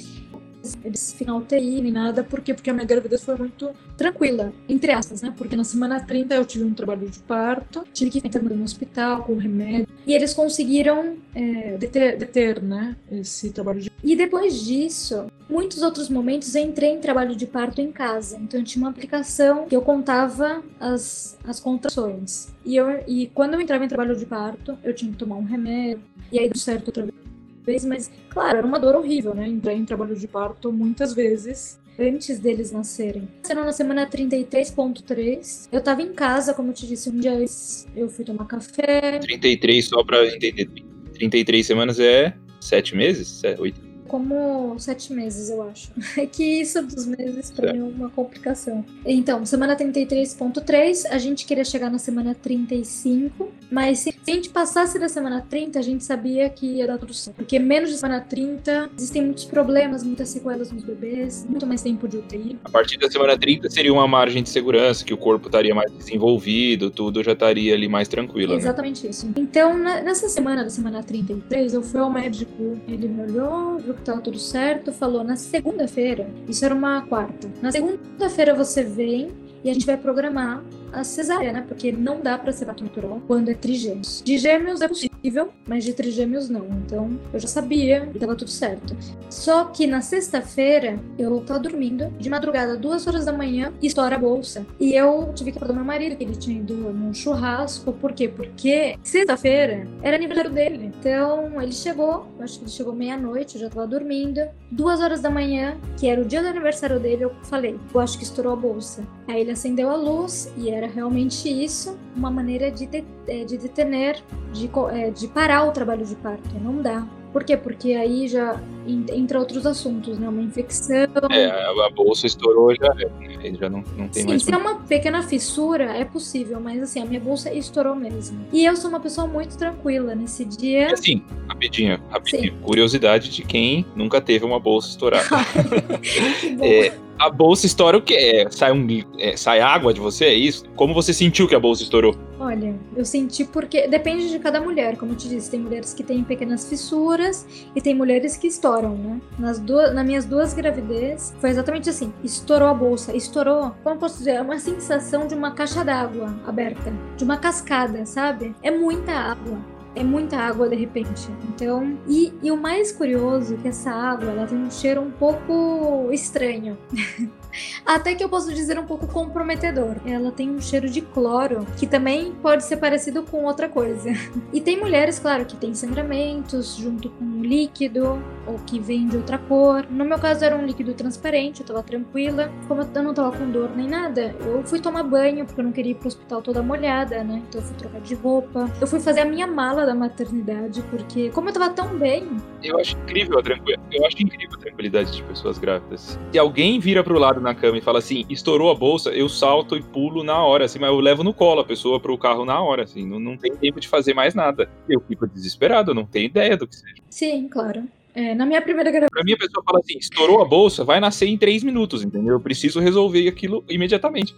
eles ficam UTI nem nada, por quê? Porque a minha gravidez foi muito tranquila, entre aspas, né? Porque na semana 30 eu tive um trabalho de parto, tive que internada no hospital com remédio, e eles conseguiram é, deter, deter, né, esse trabalho de... E depois disso, muitos outros momentos eu entrei em trabalho de parto em casa, então eu tinha uma aplicação que eu contava as, as contrações. E, eu, e quando eu entrava em trabalho de parto, eu tinha que tomar um remédio, e aí deu certo outra vez vez, mas, claro, era uma dor horrível, né? Entrar em trabalho de parto muitas vezes antes deles nascerem. Sendo na semana 33.3, eu tava em casa, como eu te disse, um dia antes eu fui tomar café. 33, só pra entender, 33 semanas é 7 meses? 8? Como sete meses, eu acho. É que isso dos meses para mim é uma complicação. Então, semana 33.3, a gente queria chegar na semana 35, mas se a gente passasse da semana 30, a gente sabia que ia dar tudo certo. Porque menos de semana 30, existem muitos problemas, muitas sequelas nos bebês, muito mais tempo de UTI. A partir da semana 30 seria uma margem de segurança, que o corpo estaria mais desenvolvido, tudo já estaria ali mais tranquilo. Né? Exatamente né? isso. Então, nessa semana da semana 33, eu fui ao médico, ele me olhou, viu tava tudo certo, falou na segunda-feira, isso era uma quarta. Na segunda-feira você vem e a gente vai programar a cesárea, né? Porque não dá para ser parto natural quando é trigêmeos. De gêmeos é possível mas de trigêmeos não. Então eu já sabia e tava tudo certo. Só que na sexta-feira eu tava dormindo, de madrugada, duas horas da manhã, estoura a bolsa. E eu tive que acordar meu marido, que ele tinha ido num churrasco. Por quê? Porque sexta-feira era aniversário dele. Então ele chegou, acho que ele chegou meia-noite, eu já tava dormindo. Duas horas da manhã, que era o dia do aniversário dele, eu falei, eu acho que estourou a bolsa. Aí ele acendeu a luz e era realmente isso, uma maneira de, de, é, de detener, de, é, de parar o trabalho de parto. Não dá. Por quê? Porque aí já entra outros assuntos, né? Uma infecção. É, a bolsa estourou já, é, já não, não tem Sim, mais. Se é uma pequena fissura, é possível, mas assim, a minha bolsa estourou mesmo. E eu sou uma pessoa muito tranquila nesse dia. Assim, rapidinho, rapidinho. Sim. Curiosidade de quem nunca teve uma bolsa estourada. É, a bolsa estoura o quê? É, sai, um, é, sai água de você? É isso? Como você sentiu que a bolsa estourou? Olha, eu senti porque. Depende de cada mulher, como eu te disse. Tem mulheres que têm pequenas fissuras e tem mulheres que estouram, né? Nas, duas, nas minhas duas gravidez, foi exatamente assim: estourou a bolsa, estourou. Como posso dizer? É uma sensação de uma caixa d'água aberta, de uma cascada, sabe? É muita água é muita água de repente. Então, e, e o mais curioso é que essa água ela tem um cheiro um pouco estranho. Até que eu posso dizer um pouco comprometedor. Ela tem um cheiro de cloro, que também pode ser parecido com outra coisa. E tem mulheres, claro, que têm sangramentos junto com um líquido ou que vem de outra cor. No meu caso era um líquido transparente, eu tava tranquila. Como eu não tava com dor nem nada, eu fui tomar banho porque eu não queria ir pro hospital toda molhada, né? Então eu fui trocar de roupa. Eu fui fazer a minha mala da maternidade porque como eu tava tão bem, eu acho incrível a tranquilidade. Eu acho incrível a tranquilidade de pessoas grávidas. Se alguém vira pro lado na cama e fala assim, estourou a bolsa, eu salto e pulo na hora, assim, mas eu levo no colo a pessoa pro carro na hora, assim, não, não tem tempo de fazer mais nada. Eu fico desesperado, eu não tenho ideia do que seja. Sim, claro. É, na minha primeira gravidez. Pra mim, a pessoa fala assim: estourou a bolsa, vai nascer em três minutos, entendeu? Eu preciso resolver aquilo imediatamente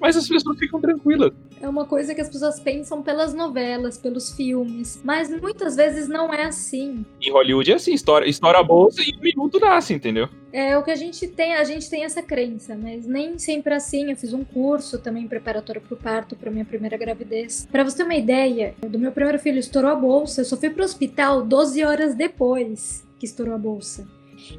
mas as pessoas ficam tranquilas. É uma coisa que as pessoas pensam pelas novelas, pelos filmes, mas muitas vezes não é assim. Em Hollywood é assim, estoura, estoura a bolsa e um minuto nasce, entendeu? É o que a gente tem, a gente tem essa crença, mas nem sempre é assim. Eu fiz um curso também preparatório para o parto, para minha primeira gravidez. Para você ter uma ideia, do meu primeiro filho estourou a bolsa, eu só fui pro hospital 12 horas depois que estourou a bolsa.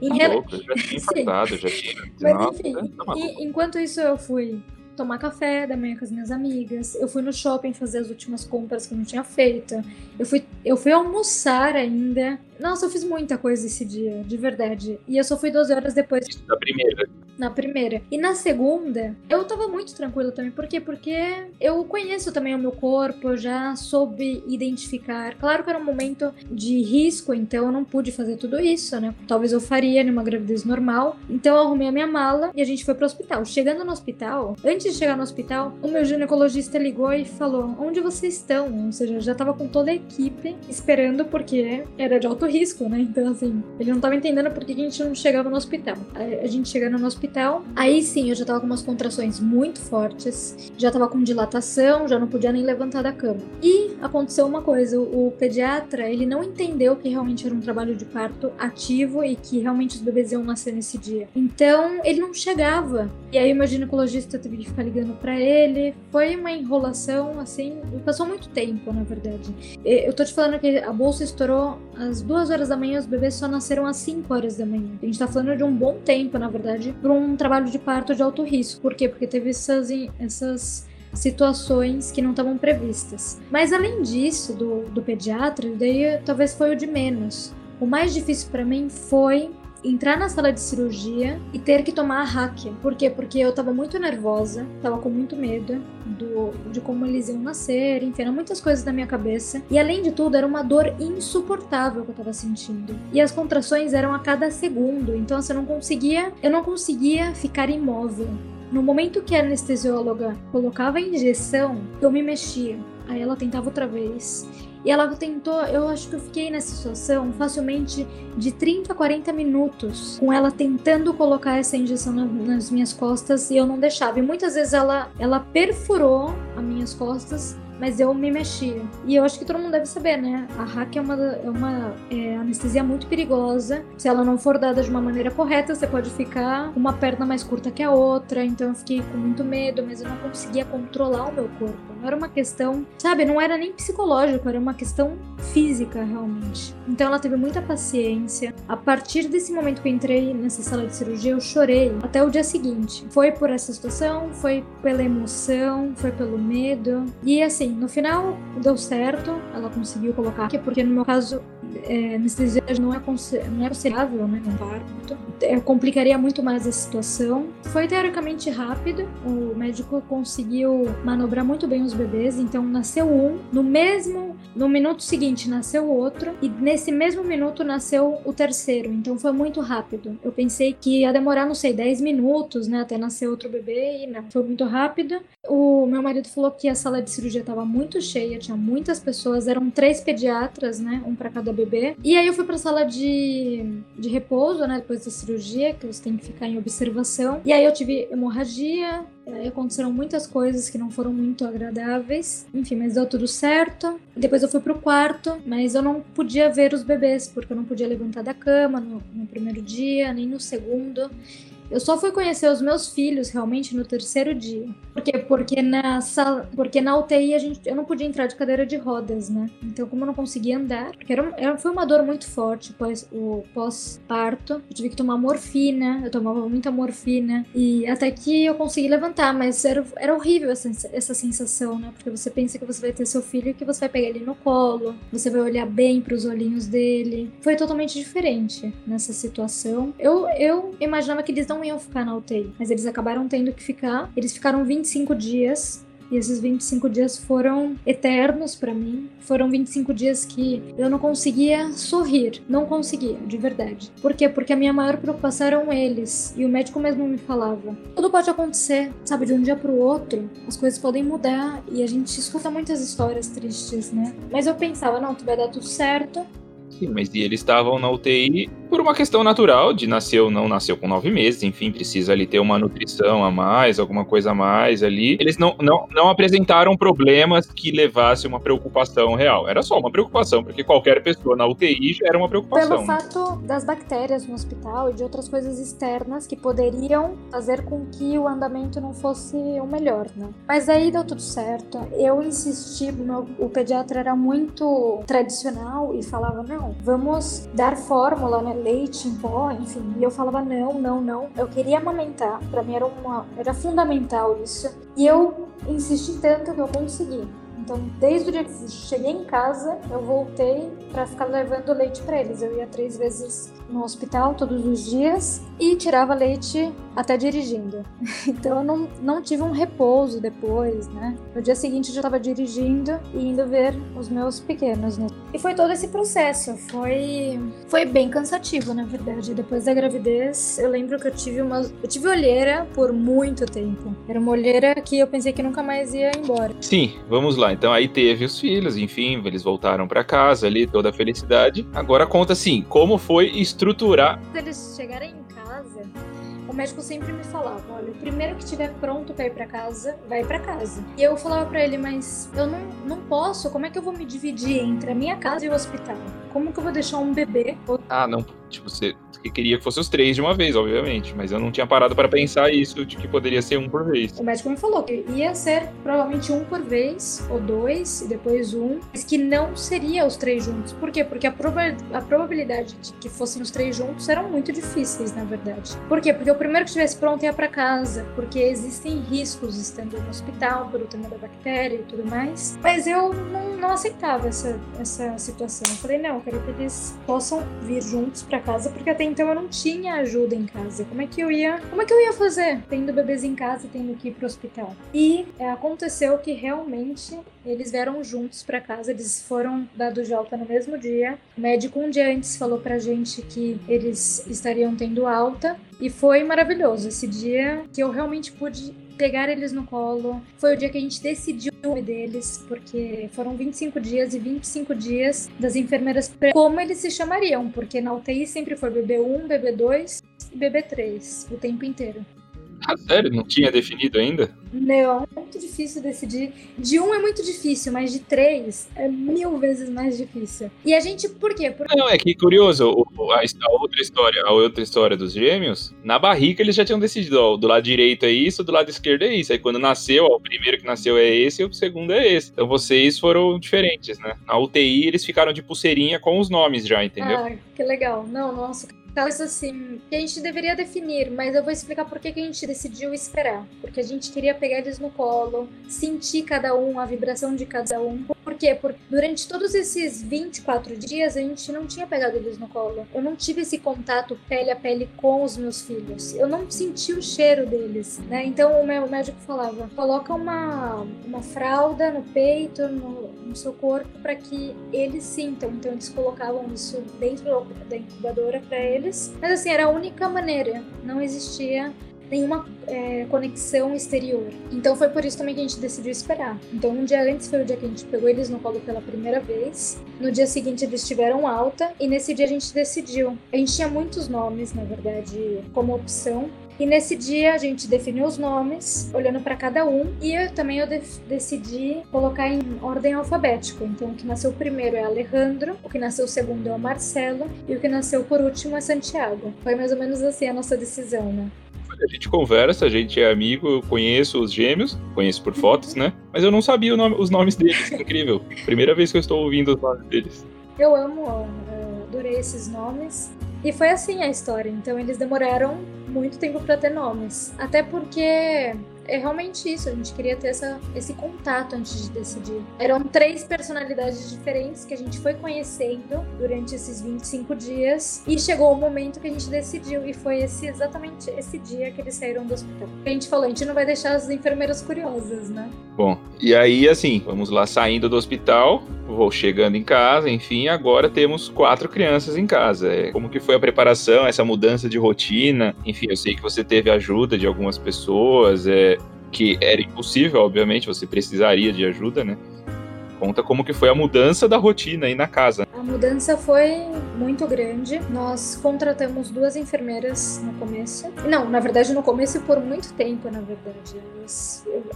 Em tá louco, eu já tinha infartado, já tinha. Mas enfim, tá e, enquanto isso eu fui tomar café da manhã com as minhas amigas. Eu fui no shopping fazer as últimas compras que eu não tinha feito. Eu fui, eu fui almoçar ainda. Nossa, eu fiz muita coisa esse dia, de verdade. E eu só fui 12 horas depois. Da primeira na primeira. E na segunda, eu tava muito tranquila também. Por quê? Porque eu conheço também o meu corpo, eu já soube identificar. Claro que era um momento de risco, então eu não pude fazer tudo isso, né? Talvez eu faria numa gravidez normal. Então eu arrumei a minha mala e a gente foi pro hospital. Chegando no hospital, antes de chegar no hospital, o meu ginecologista ligou e falou: Onde vocês estão? Ou seja, já tava com toda a equipe esperando porque era de alto risco, né? Então, assim, ele não tava entendendo por que a gente não chegava no hospital. A gente chegando no hospital. Aí sim, eu já tava com umas contrações muito fortes, já tava com dilatação, já não podia nem levantar da cama. E aconteceu uma coisa, o, pediatra, ele não entendeu que realmente era um trabalho de parto ativo e que realmente os bebês iam nascer nesse dia. Então, ele não chegava. E aí o meu ginecologista teve que ficar ligando para ele. Foi uma enrolação, assim, passou muito tempo, na verdade. Eu tô te falando que a bolsa estourou às duas horas da manhã, os bebês só nasceram às 5 horas da manhã. A gente tá falando de um bom tempo, na verdade, pra um trabalho de parto de alto risco. Por quê? Porque teve essas, essas situações que não estavam previstas. Mas além disso, do, do pediatra, daí talvez foi o de menos. O mais difícil para mim foi entrar na sala de cirurgia e ter que tomar a hack. Por quê? Porque eu tava muito nervosa, tava com muito medo do, de como eles iam nascer, enfim, eram muitas coisas na minha cabeça. E além de tudo, era uma dor insuportável que eu tava sentindo. E as contrações eram a cada segundo, então assim, eu não conseguia, eu não conseguia ficar imóvel. No momento que a anestesióloga colocava a injeção, eu me mexia. Aí ela tentava outra vez. E ela tentou, eu acho que eu fiquei nessa situação facilmente de 30 a 40 minutos com ela tentando colocar essa injeção na, nas minhas costas e eu não deixava. E muitas vezes ela, ela perfurou as minhas costas mas eu me mexia. E eu acho que todo mundo deve saber, né? A hack é uma, é uma é, anestesia muito perigosa. Se ela não for dada de uma maneira correta, você pode ficar uma perna mais curta que a outra. Então eu fiquei com muito medo, mas eu não conseguia controlar o meu corpo. Não era uma questão, sabe? Não era nem psicológico, era uma questão física realmente. Então ela teve muita paciência. A partir desse momento que eu entrei nessa sala de cirurgia, eu chorei até o dia seguinte. Foi por essa situação, foi pela emoção, foi pelo medo. E assim, no final deu certo, ela conseguiu colocar aqui, porque no meu caso, é, anestesia não é, não é considerável, né? Um parto. É, complicaria muito mais a situação. Foi teoricamente rápido, o médico conseguiu manobrar muito bem os bebês, então nasceu um, no mesmo, no minuto seguinte nasceu outro, e nesse mesmo minuto nasceu o terceiro, então foi muito rápido. Eu pensei que ia demorar, não sei, 10 minutos, né, até nascer outro bebê, e não, foi muito rápido. O meu marido falou que a sala de cirurgia estava muito cheia, tinha muitas pessoas, eram três pediatras, né, um para cada bebê. E aí eu fui para a sala de, de repouso, né, depois da cirurgia, que você tem que ficar em observação. E aí eu tive hemorragia, Aí aconteceram muitas coisas que não foram muito agradáveis. Enfim, mas deu tudo certo. Depois eu fui pro quarto, mas eu não podia ver os bebês, porque eu não podia levantar da cama no, no primeiro dia, nem no segundo. Eu só fui conhecer os meus filhos realmente no terceiro dia. Por quê? Porque na sala, porque na UTI a gente, eu não podia entrar de cadeira de rodas, né? Então, como eu não conseguia andar, porque era, era foi uma dor muito forte pós, o pós-parto, eu tive que tomar morfina, eu tomava muita morfina e até que eu consegui levantar, mas era, era horrível essa, essa sensação, né? Porque você pensa que você vai ter seu filho e que você vai pegar ele no colo, você vai olhar bem para os olhinhos dele. Foi totalmente diferente nessa situação. Eu, eu imaginava que eles não não iam ficar na UTI, mas eles acabaram tendo que ficar. Eles ficaram 25 dias e esses 25 dias foram eternos para mim. Foram 25 dias que eu não conseguia sorrir. Não conseguia, de verdade. Por quê? Porque a minha maior preocupação eram eles. E o médico mesmo me falava: tudo pode acontecer, sabe? De um dia pro outro, as coisas podem mudar. E a gente escuta muitas histórias tristes, né? Mas eu pensava: não, tu vai dar tudo certo. Sim, mas eles estavam na UTI por uma questão natural de nasceu não nasceu com nove meses, enfim, precisa ali ter uma nutrição a mais, alguma coisa a mais ali. Eles não, não, não apresentaram problemas que levasse uma preocupação real. Era só uma preocupação, porque qualquer pessoa na UTI já era uma preocupação. Pelo fato das bactérias no hospital e de outras coisas externas que poderiam fazer com que o andamento não fosse o melhor, né? Mas aí deu tudo certo. Eu insisti, meu, o pediatra era muito tradicional e falava: não, vamos dar fórmula, né? Leite em pó, enfim. E eu falava não, não, não. Eu queria amamentar. Para mim era uma era fundamental isso. E eu insisti tanto que eu consegui. Então, desde o dia que cheguei em casa, eu voltei para ficar levando leite para eles. Eu ia três vezes no hospital todos os dias e tirava leite até dirigindo. Então eu não, não tive um repouso depois, né? No dia seguinte eu já estava dirigindo e indo ver os meus pequenos, né? E foi todo esse processo. Foi, foi bem cansativo, na verdade. Depois da gravidez, eu lembro que eu tive uma. Eu tive olheira por muito tempo. Era uma olheira que eu pensei que nunca mais ia embora. Sim, vamos lá. Então aí teve os filhos, enfim, eles voltaram para casa ali, toda a felicidade. Agora conta assim, como foi estruturar. Eles chegarem em casa, médico sempre me falava: olha, o primeiro que estiver pronto para ir para casa, vai para casa. E eu falava para ele: mas eu não, não posso, como é que eu vou me dividir entre a minha casa e o hospital? Como que eu vou deixar um bebê? Ah, não, tipo, você que queria que fosse os três de uma vez, obviamente. Mas eu não tinha parado para pensar isso, de que poderia ser um por vez. O médico me falou que ia ser provavelmente um por vez, ou dois, e depois um, mas que não seria os três juntos. Por quê? Porque a, proba a probabilidade de que fossem os três juntos eram muito difíceis, na verdade. Por quê? Porque o primeiro que estivesse pronto ia para casa, porque existem riscos estando no hospital por o tema da bactéria e tudo mais. Mas eu não, não aceitava essa, essa situação. Eu falei, não, eu quero que eles possam vir juntos para casa, porque até então eu não tinha ajuda em casa. Como é que eu ia, como é que eu ia fazer tendo bebês em casa tendo que ir pro hospital? E é, aconteceu que realmente eles vieram juntos para casa, eles foram dados de alta no mesmo dia. O médico um dia antes falou pra gente que eles estariam tendo alta e foi maravilhoso esse dia que eu realmente pude pegar eles no colo. Foi o dia que a gente decidiu o nome deles, porque foram 25 dias e 25 dias das enfermeiras como eles se chamariam, porque na UTI sempre foi bebê 1, bebê 2 e bebê 3 o tempo inteiro. Ah, sério? Não tinha definido ainda? Não, é muito difícil decidir. De um é muito difícil, mas de três é mil vezes mais difícil. E a gente, por quê? Por... Não, é que curioso, a, a, outra história, a outra história dos gêmeos, na barriga eles já tinham decidido, ó, do lado direito é isso, do lado esquerdo é isso. Aí quando nasceu, ó, o primeiro que nasceu é esse e o segundo é esse. Então vocês foram diferentes, né? Na UTI eles ficaram de pulseirinha com os nomes já, entendeu? Ah, que legal. Não, nossa, caso assim que a gente deveria definir, mas eu vou explicar por que, que a gente decidiu esperar. Porque a gente queria pegar eles no colo, sentir cada um, a vibração de cada um. Por quê? Porque durante todos esses 24 dias a gente não tinha pegado eles no colo. Eu não tive esse contato pele a pele com os meus filhos. Eu não senti o cheiro deles, né? Então o meu médico falava: coloca uma, uma fralda no peito, no, no seu corpo, para que eles sintam. Então eles colocavam isso dentro da incubadora para eles deles. Mas assim, era a única maneira. Não existia nenhuma é, conexão exterior. Então foi por isso também que a gente decidiu esperar. Então um dia antes foi o dia que a gente pegou eles no colo pela primeira vez. No dia seguinte eles tiveram alta e nesse dia a gente decidiu. A gente tinha muitos nomes, na verdade, como opção. E nesse dia a gente definiu os nomes, olhando para cada um, e eu também eu decidi colocar em ordem alfabética. Então o que nasceu primeiro é Alejandro, o que nasceu segundo é o Marcelo e o que nasceu por último é Santiago. Foi mais ou menos assim a nossa decisão, né? A gente conversa, a gente é amigo, eu conheço os gêmeos, conheço por fotos, né? Mas eu não sabia nome, os nomes deles, incrível. Primeira vez que eu estou ouvindo os nomes deles. Eu amo, eu adorei esses nomes. E foi assim a história. Então eles demoraram muito tempo para ter nomes. Até porque é realmente isso, a gente queria ter essa, esse contato antes de decidir. Eram três personalidades diferentes que a gente foi conhecendo durante esses 25 dias e chegou o momento que a gente decidiu e foi esse exatamente esse dia que eles saíram do hospital. A gente falou, a gente não vai deixar as enfermeiras curiosas, né? Bom, e aí assim, vamos lá saindo do hospital, vou chegando em casa, enfim, agora temos quatro crianças em casa. É, como que foi a preparação, essa mudança de rotina? Enfim, eu sei que você teve ajuda de algumas pessoas, é, que era impossível, obviamente, você precisaria de ajuda, né? Conta como que foi a mudança da rotina aí na casa. A mudança foi muito grande. Nós contratamos duas enfermeiras no começo. Não, na verdade no começo por muito tempo, na verdade.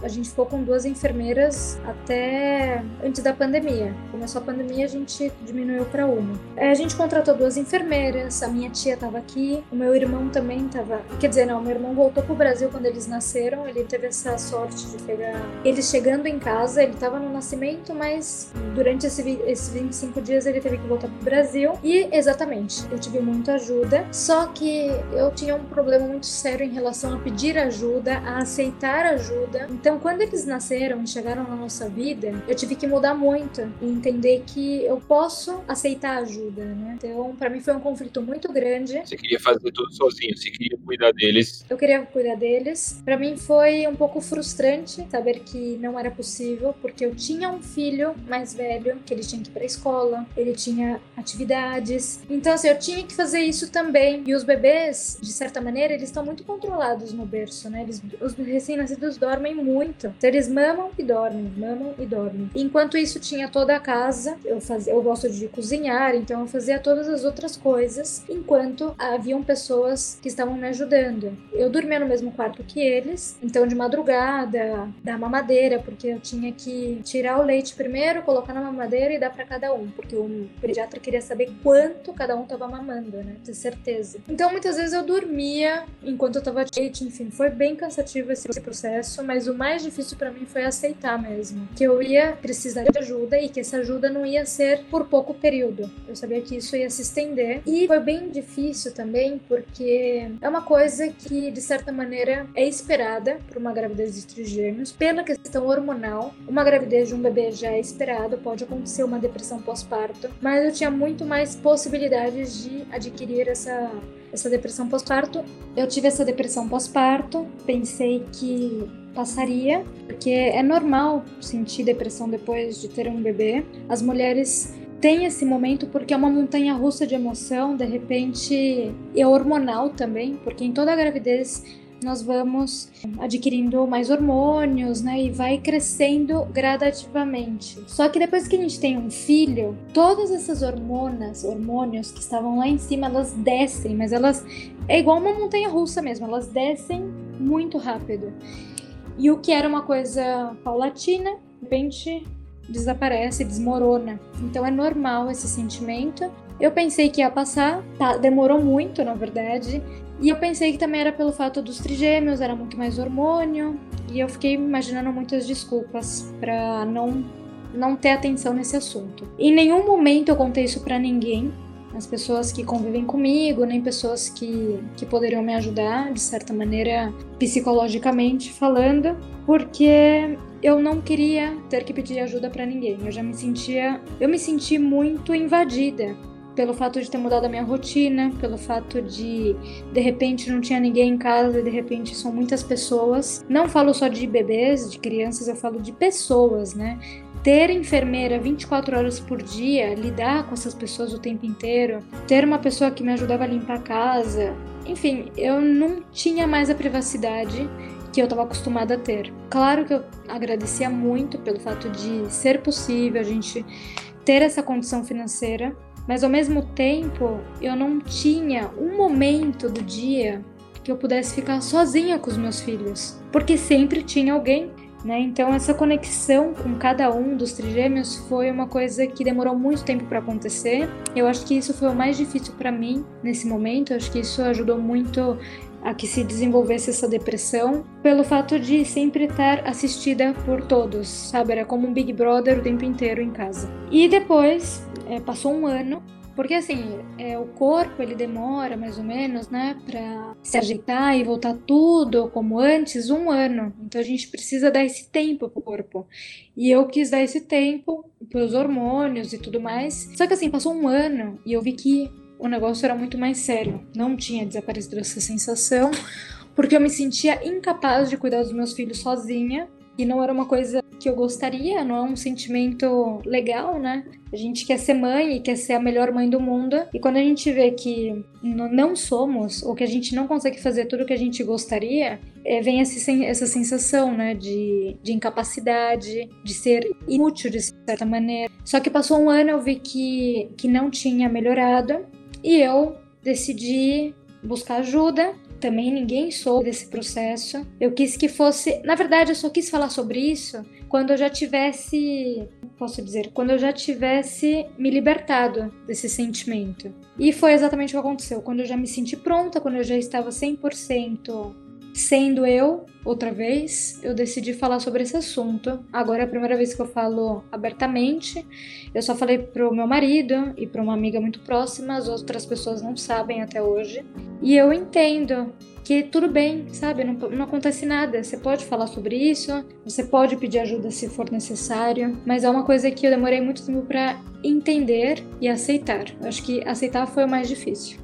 a gente ficou com duas enfermeiras até antes da pandemia. Começou a pandemia, a gente diminuiu para uma. É, a gente contratou duas enfermeiras, a minha tia estava aqui, o meu irmão também estava. Quer dizer, não, meu irmão voltou pro Brasil quando eles nasceram. Ele teve essa sorte de pegar eles chegando em casa. Ele estava no nascimento, mas mas durante esse, esses 25 dias ele teve que voltar pro Brasil. E exatamente, eu tive muita ajuda. Só que eu tinha um problema muito sério em relação a pedir ajuda, a aceitar ajuda. Então, quando eles nasceram e chegaram na nossa vida, eu tive que mudar muito e entender que eu posso aceitar ajuda, né? Então, para mim foi um conflito muito grande. Você queria fazer tudo sozinho, você queria cuidar deles. Eu queria cuidar deles. Para mim foi um pouco frustrante saber que não era possível, porque eu tinha um filho filho mais velho, que ele tinha que ir pra escola, ele tinha atividades. Então, assim, eu tinha que fazer isso também. E os bebês, de certa maneira, eles estão muito controlados no berço, né? Eles, os recém-nascidos dormem muito. Então, eles mamam e dormem, mamam e dormem. Enquanto isso, tinha toda a casa. Eu, fazia, eu gosto de cozinhar, então eu fazia todas as outras coisas, enquanto haviam pessoas que estavam me ajudando. Eu dormia no mesmo quarto que eles, então de madrugada, da mamadeira, porque eu tinha que tirar o leite primeiro primeiro, colocar na mamadeira e dar para cada um, porque o pediatra queria saber quanto cada um tava mamando, né? Ter certeza. Então muitas vezes eu dormia enquanto eu tava leite, enfim, foi bem cansativo esse processo, mas o mais difícil para mim foi aceitar mesmo que eu ia precisar de ajuda e que essa ajuda não ia ser por pouco período. Eu sabia que isso ia se estender e foi bem difícil também porque é uma coisa que de certa maneira é esperada por uma gravidez de trigêmeos pela questão hormonal. Uma gravidez de um bebê já é esperado, pode acontecer uma depressão pós-parto, mas eu tinha muito mais possibilidades de adquirir essa essa depressão pós-parto. Eu tive essa depressão pós-parto, pensei que passaria, porque é normal sentir depressão depois de ter um bebê. As mulheres têm esse momento porque é uma montanha russa de emoção, de repente é hormonal também, porque em toda a gravidez nós vamos adquirindo mais hormônios, né? E vai crescendo gradativamente. Só que depois que a gente tem um filho, todas essas hormonas, hormônios que estavam lá em cima, elas descem, mas elas é igual uma montanha russa mesmo, elas descem muito rápido. E o que era uma coisa paulatina, de repente desaparece, desmorona. Então é normal esse sentimento. Eu pensei que ia passar, tá, demorou muito, na verdade. E eu pensei que também era pelo fato dos trigêmeos, era muito mais hormônio. E eu fiquei imaginando muitas desculpas para não não ter atenção nesse assunto. Em nenhum momento eu contei isso para ninguém, as pessoas que convivem comigo, nem pessoas que, que poderiam me ajudar, de certa maneira, psicologicamente falando, porque eu não queria ter que pedir ajuda para ninguém. Eu já me sentia, eu me senti muito invadida pelo fato de ter mudado a minha rotina, pelo fato de de repente não tinha ninguém em casa e de repente são muitas pessoas. Não falo só de bebês, de crianças, eu falo de pessoas, né? ter enfermeira 24 horas por dia, lidar com essas pessoas o tempo inteiro, ter uma pessoa que me ajudava a limpar a casa, enfim, eu não tinha mais a privacidade que eu estava acostumada a ter. Claro que eu agradecia muito pelo fato de ser possível a gente ter essa condição financeira, mas ao mesmo tempo eu não tinha um momento do dia que eu pudesse ficar sozinha com os meus filhos, porque sempre tinha alguém né? Então, essa conexão com cada um dos trigêmeos foi uma coisa que demorou muito tempo para acontecer. Eu acho que isso foi o mais difícil para mim nesse momento. Eu acho que isso ajudou muito a que se desenvolvesse essa depressão, pelo fato de sempre estar assistida por todos, sabe? Era como um Big Brother o tempo inteiro em casa. E depois, é, passou um ano, porque assim, é, o corpo ele demora mais ou menos, né, para se ajeitar e voltar tudo como antes, um ano. Então a gente precisa dar esse tempo pro corpo. E eu quis dar esse tempo pelos hormônios e tudo mais. Só que assim, passou um ano e eu vi que o negócio era muito mais sério. Não tinha desaparecido essa sensação, porque eu me sentia incapaz de cuidar dos meus filhos sozinha e não era uma coisa que eu gostaria, não é um sentimento legal, né? A gente quer ser mãe e quer ser a melhor mãe do mundo, e quando a gente vê que não somos, ou que a gente não consegue fazer tudo o que a gente gostaria, é, vem esse, essa sensação, né, de, de incapacidade, de ser inútil de certa maneira. Só que passou um ano, eu vi que, que não tinha melhorado, e eu decidi buscar ajuda também ninguém soube desse processo. Eu quis que fosse. Na verdade, eu só quis falar sobre isso quando eu já tivesse. Posso dizer? Quando eu já tivesse me libertado desse sentimento. E foi exatamente o que aconteceu. Quando eu já me senti pronta, quando eu já estava 100% sendo eu, outra vez, eu decidi falar sobre esse assunto. Agora é a primeira vez que eu falo abertamente. Eu só falei pro meu marido e para uma amiga muito próxima, as outras pessoas não sabem até hoje. E eu entendo que tudo bem, sabe? Não, não acontece nada. Você pode falar sobre isso, você pode pedir ajuda se for necessário, mas é uma coisa que eu demorei muito tempo para entender e aceitar. Eu acho que aceitar foi o mais difícil.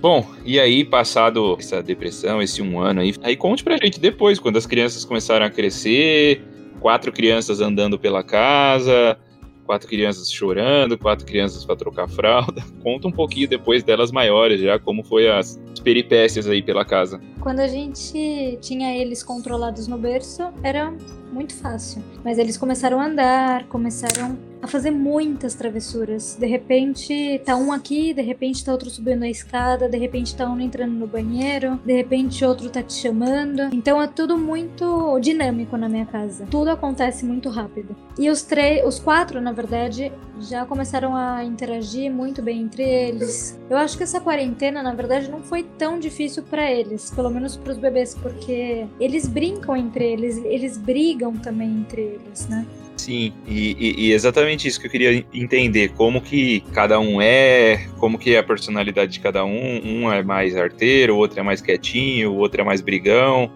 Bom, e aí, passado essa depressão, esse um ano aí, aí conte pra gente depois, quando as crianças começaram a crescer, quatro crianças andando pela casa, quatro crianças chorando, quatro crianças para trocar fralda. Conta um pouquinho depois delas maiores já, como foi as peripécias aí pela casa. Quando a gente tinha eles controlados no berço, era muito fácil. Mas eles começaram a andar, começaram a fazer muitas travessuras. De repente tá um aqui, de repente tá outro subindo a escada, de repente tá um entrando no banheiro, de repente outro tá te chamando. Então é tudo muito dinâmico na minha casa. Tudo acontece muito rápido. E os três, os quatro, na verdade, já começaram a interagir muito bem entre eles. Eu acho que essa quarentena, na verdade, não foi tão difícil para eles, pelo menos para os bebês, porque eles brincam entre eles, eles brigam também entre eles, né? Sim, e, e, e, exatamente isso que eu queria entender, como que cada um é, como que é a personalidade de cada um, um é mais arteiro, o outro é mais quietinho, o outro é mais brigão,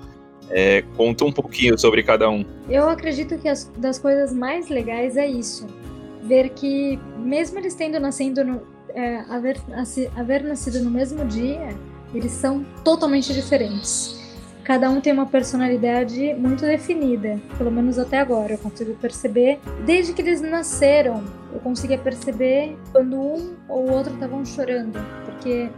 é, conta um pouquinho sobre cada um. Eu acredito que as, das coisas mais legais é isso, ver que mesmo eles tendo nascendo no, é, haver, haver nascido no mesmo dia, eles são totalmente diferentes cada um tem uma personalidade muito definida, pelo menos até agora. Eu consigo perceber, desde que eles nasceram, eu conseguia perceber quando um ou outro estavam chorando, porque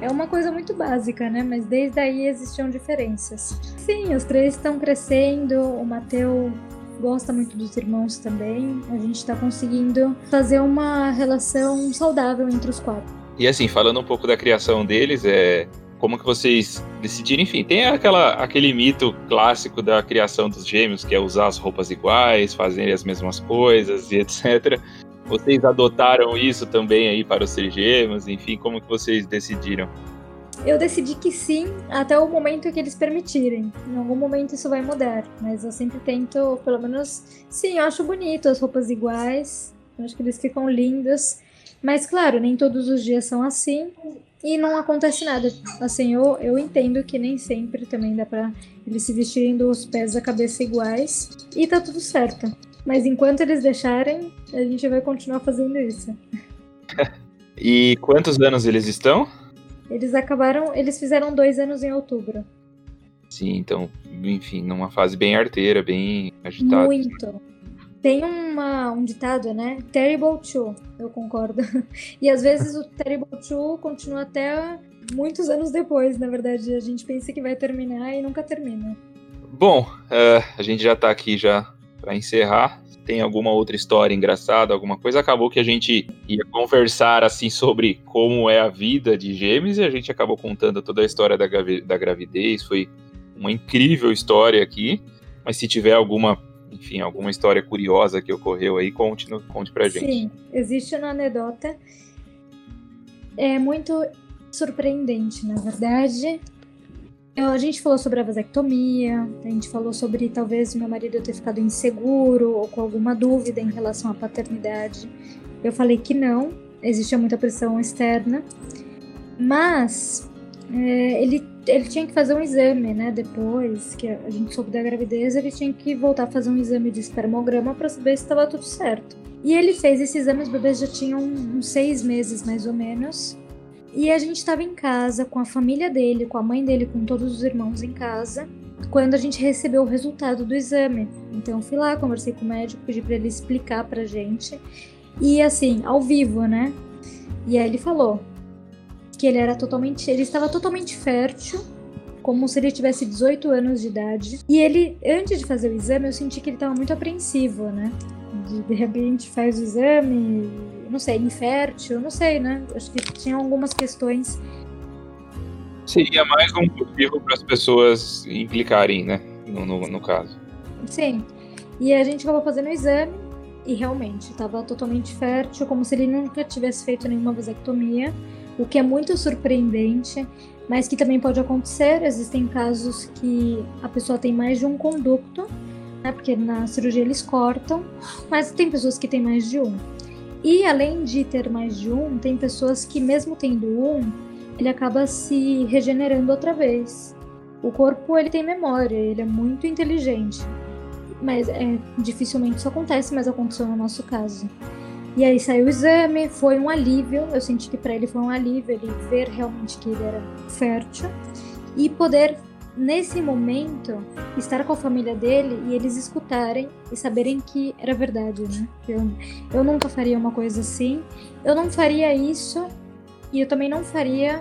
é uma coisa muito básica, né? Mas desde aí existiam diferenças. Sim, os três estão crescendo, o Mateu gosta muito dos irmãos também. A gente está conseguindo fazer uma relação saudável entre os quatro. E assim, falando um pouco da criação deles, é como que vocês decidiram? Enfim, tem aquela, aquele mito clássico da criação dos gêmeos, que é usar as roupas iguais, fazerem as mesmas coisas e etc. Vocês adotaram isso também aí para os trigêmeos? Enfim, como que vocês decidiram? Eu decidi que sim, até o momento que eles permitirem. Em algum momento isso vai mudar, mas eu sempre tento, pelo menos, sim, eu acho bonito as roupas iguais, eu acho que eles ficam lindos. Mas claro, nem todos os dias são assim e não acontece nada. Assim, eu, eu entendo que nem sempre também dá pra eles se vestirem dos pés à cabeça iguais e tá tudo certo. Mas enquanto eles deixarem, a gente vai continuar fazendo isso. e quantos anos eles estão? Eles acabaram, eles fizeram dois anos em outubro. Sim, então, enfim, numa fase bem arteira, bem agitada. Muito. Tem uma, um ditado, né? Terrible two, eu concordo. E às vezes o Terrible two continua até muitos anos depois, na verdade. A gente pensa que vai terminar e nunca termina. Bom, uh, a gente já tá aqui já para encerrar tem alguma outra história engraçada, alguma coisa. Acabou que a gente ia conversar assim sobre como é a vida de gêmeos e a gente acabou contando toda a história da, da gravidez. Foi uma incrível história aqui. Mas se tiver alguma, enfim, alguma história curiosa que ocorreu aí, conte, conte pra gente. Sim, existe uma anedota. É muito surpreendente, na verdade. A gente falou sobre a vasectomia, a gente falou sobre talvez meu marido ter ficado inseguro ou com alguma dúvida em relação à paternidade. Eu falei que não, existia muita pressão externa, mas é, ele, ele tinha que fazer um exame, né? Depois que a gente soube da gravidez, ele tinha que voltar a fazer um exame de espermograma para saber se estava tudo certo. E ele fez esse exame, os bebês já tinham uns seis meses mais ou menos. E a gente estava em casa com a família dele, com a mãe dele, com todos os irmãos em casa, quando a gente recebeu o resultado do exame. Então fui lá, conversei com o médico, pedi para ele explicar pra gente. E assim, ao vivo, né? E aí ele falou que ele era totalmente, ele estava totalmente fértil, como se ele tivesse 18 anos de idade. E ele, antes de fazer o exame, eu senti que ele estava muito apreensivo, né? De, de repente faz o exame não sei, infértil, não sei, né? Acho que tinha algumas questões. Seria mais um motivo para as pessoas implicarem, né? No, no, no, caso. Sim. E a gente acabou fazendo o exame e realmente estava totalmente fértil, como se ele nunca tivesse feito nenhuma vasectomia, o que é muito surpreendente, mas que também pode acontecer. Existem casos que a pessoa tem mais de um conducto, né? Porque na cirurgia eles cortam, mas tem pessoas que têm mais de um. E além de ter mais de um, tem pessoas que, mesmo tendo um, ele acaba se regenerando outra vez. O corpo ele tem memória, ele é muito inteligente. Mas é, dificilmente isso acontece, mas aconteceu no nosso caso. E aí saiu o exame, foi um alívio. Eu senti que para ele foi um alívio ele ver realmente que ele era fértil e poder nesse momento, estar com a família dele e eles escutarem e saberem que era verdade, né? Eu, eu nunca faria uma coisa assim. Eu não faria isso e eu também não faria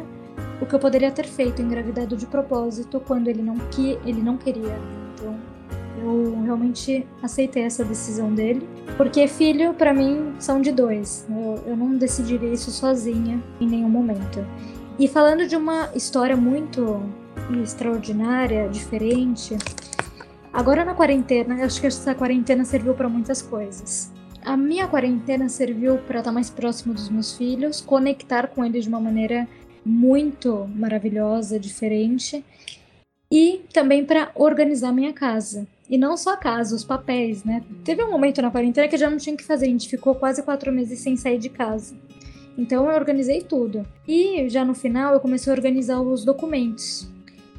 o que eu poderia ter feito, engravidado de propósito, quando ele não, que, ele não queria. Então, eu realmente aceitei essa decisão dele, porque filho, para mim, são de dois. Eu, eu não decidiria isso sozinha em nenhum momento. E falando de uma história muito extraordinária, diferente. Agora na quarentena, acho que essa quarentena serviu para muitas coisas. A minha quarentena serviu para estar mais próximo dos meus filhos, conectar com eles de uma maneira muito maravilhosa, diferente, e também para organizar minha casa. E não só a casa, os papéis, né? Teve um momento na quarentena que eu já não tinha o que fazer, a gente ficou quase quatro meses sem sair de casa. Então eu organizei tudo. E já no final eu comecei a organizar os documentos.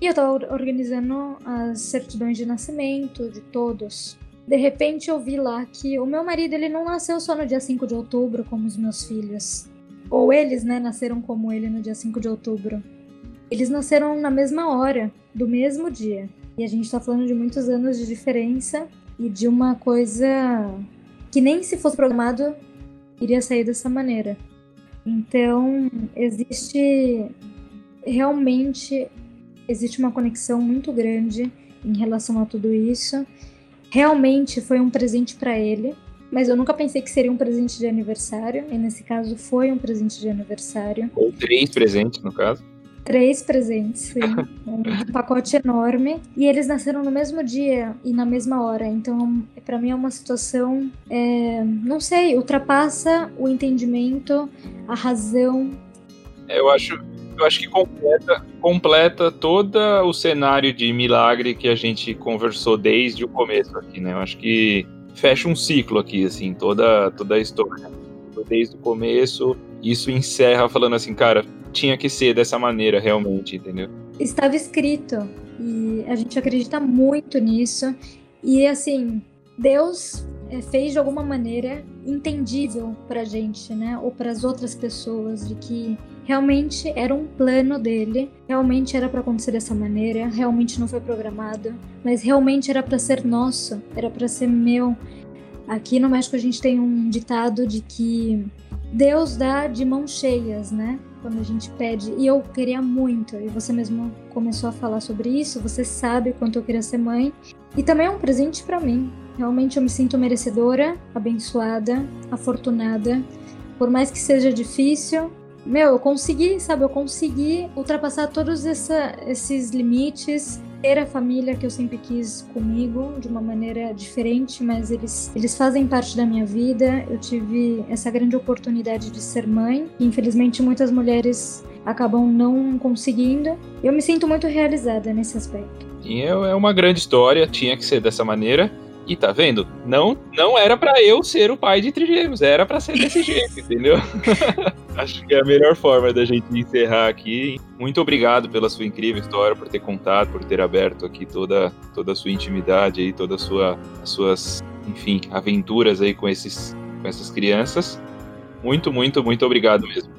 E eu tava organizando as certidões de nascimento de todos. De repente eu vi lá que o meu marido ele não nasceu só no dia 5 de outubro como os meus filhos. Ou eles, né, nasceram como ele no dia 5 de outubro. Eles nasceram na mesma hora, do mesmo dia. E a gente tá falando de muitos anos de diferença e de uma coisa que nem se fosse programado iria sair dessa maneira. Então, existe realmente existe uma conexão muito grande em relação a tudo isso. Realmente foi um presente para ele, mas eu nunca pensei que seria um presente de aniversário, e nesse caso foi um presente de aniversário. Ou três presentes, no caso. Três presentes, sim. um pacote enorme. E eles nasceram no mesmo dia e na mesma hora. Então, para mim é uma situação, é, não sei, ultrapassa o entendimento, a razão. Eu acho, eu acho que completa, completa todo o cenário de milagre que a gente conversou desde o começo aqui, né? Eu acho que fecha um ciclo aqui, assim, toda, toda a história. Desde o começo, isso encerra falando assim, cara, tinha que ser dessa maneira realmente, entendeu? Estava escrito e a gente acredita muito nisso. E assim, Deus é, fez de alguma maneira entendível pra gente, né? Ou para as outras pessoas, de que realmente era um plano dele, realmente era para acontecer dessa maneira, realmente não foi programado, mas realmente era para ser nosso, era para ser meu. Aqui no México a gente tem um ditado de que Deus dá de mãos cheias, né? Quando a gente pede. E eu queria muito, e você mesmo começou a falar sobre isso, você sabe quanto eu queria ser mãe. E também é um presente para mim. Realmente eu me sinto merecedora, abençoada, afortunada. Por mais que seja difícil, meu, eu consegui, sabe? Eu consegui ultrapassar todos essa, esses limites, ter a família que eu sempre quis comigo de uma maneira diferente, mas eles, eles fazem parte da minha vida. Eu tive essa grande oportunidade de ser mãe, e infelizmente muitas mulheres acabam não conseguindo. Eu me sinto muito realizada nesse aspecto. E é, é uma grande história, tinha que ser dessa maneira. E tá vendo? Não, não era para eu ser o pai de trigêmeos, era para ser desse jeito, entendeu? Acho que é a melhor forma da gente encerrar aqui. Muito obrigado pela sua incrível história, por ter contado, por ter aberto aqui toda, toda a sua intimidade aí, toda sua, as suas, enfim, aventuras aí com esses, com essas crianças. Muito, muito, muito obrigado mesmo.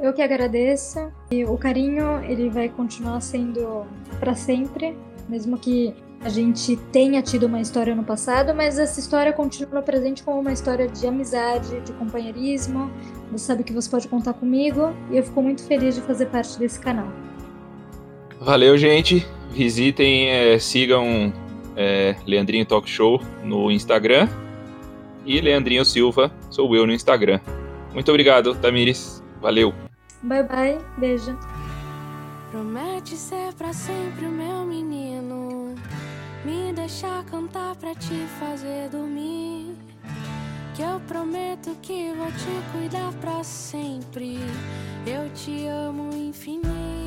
Eu que agradeço. E o carinho, ele vai continuar sendo para sempre, mesmo que a gente tenha tido uma história no passado, mas essa história continua presente como uma história de amizade, de companheirismo. Você sabe que você pode contar comigo e eu fico muito feliz de fazer parte desse canal. Valeu, gente. Visitem, é, sigam é, Leandrinho Talk Show no Instagram e Leandrinho Silva, sou eu no Instagram. Muito obrigado, Tamires. Valeu. Bye bye, beijo. Promete ser para sempre o meu menino. Deixar cantar pra te fazer dormir. Que eu prometo que vou te cuidar pra sempre. Eu te amo infinito.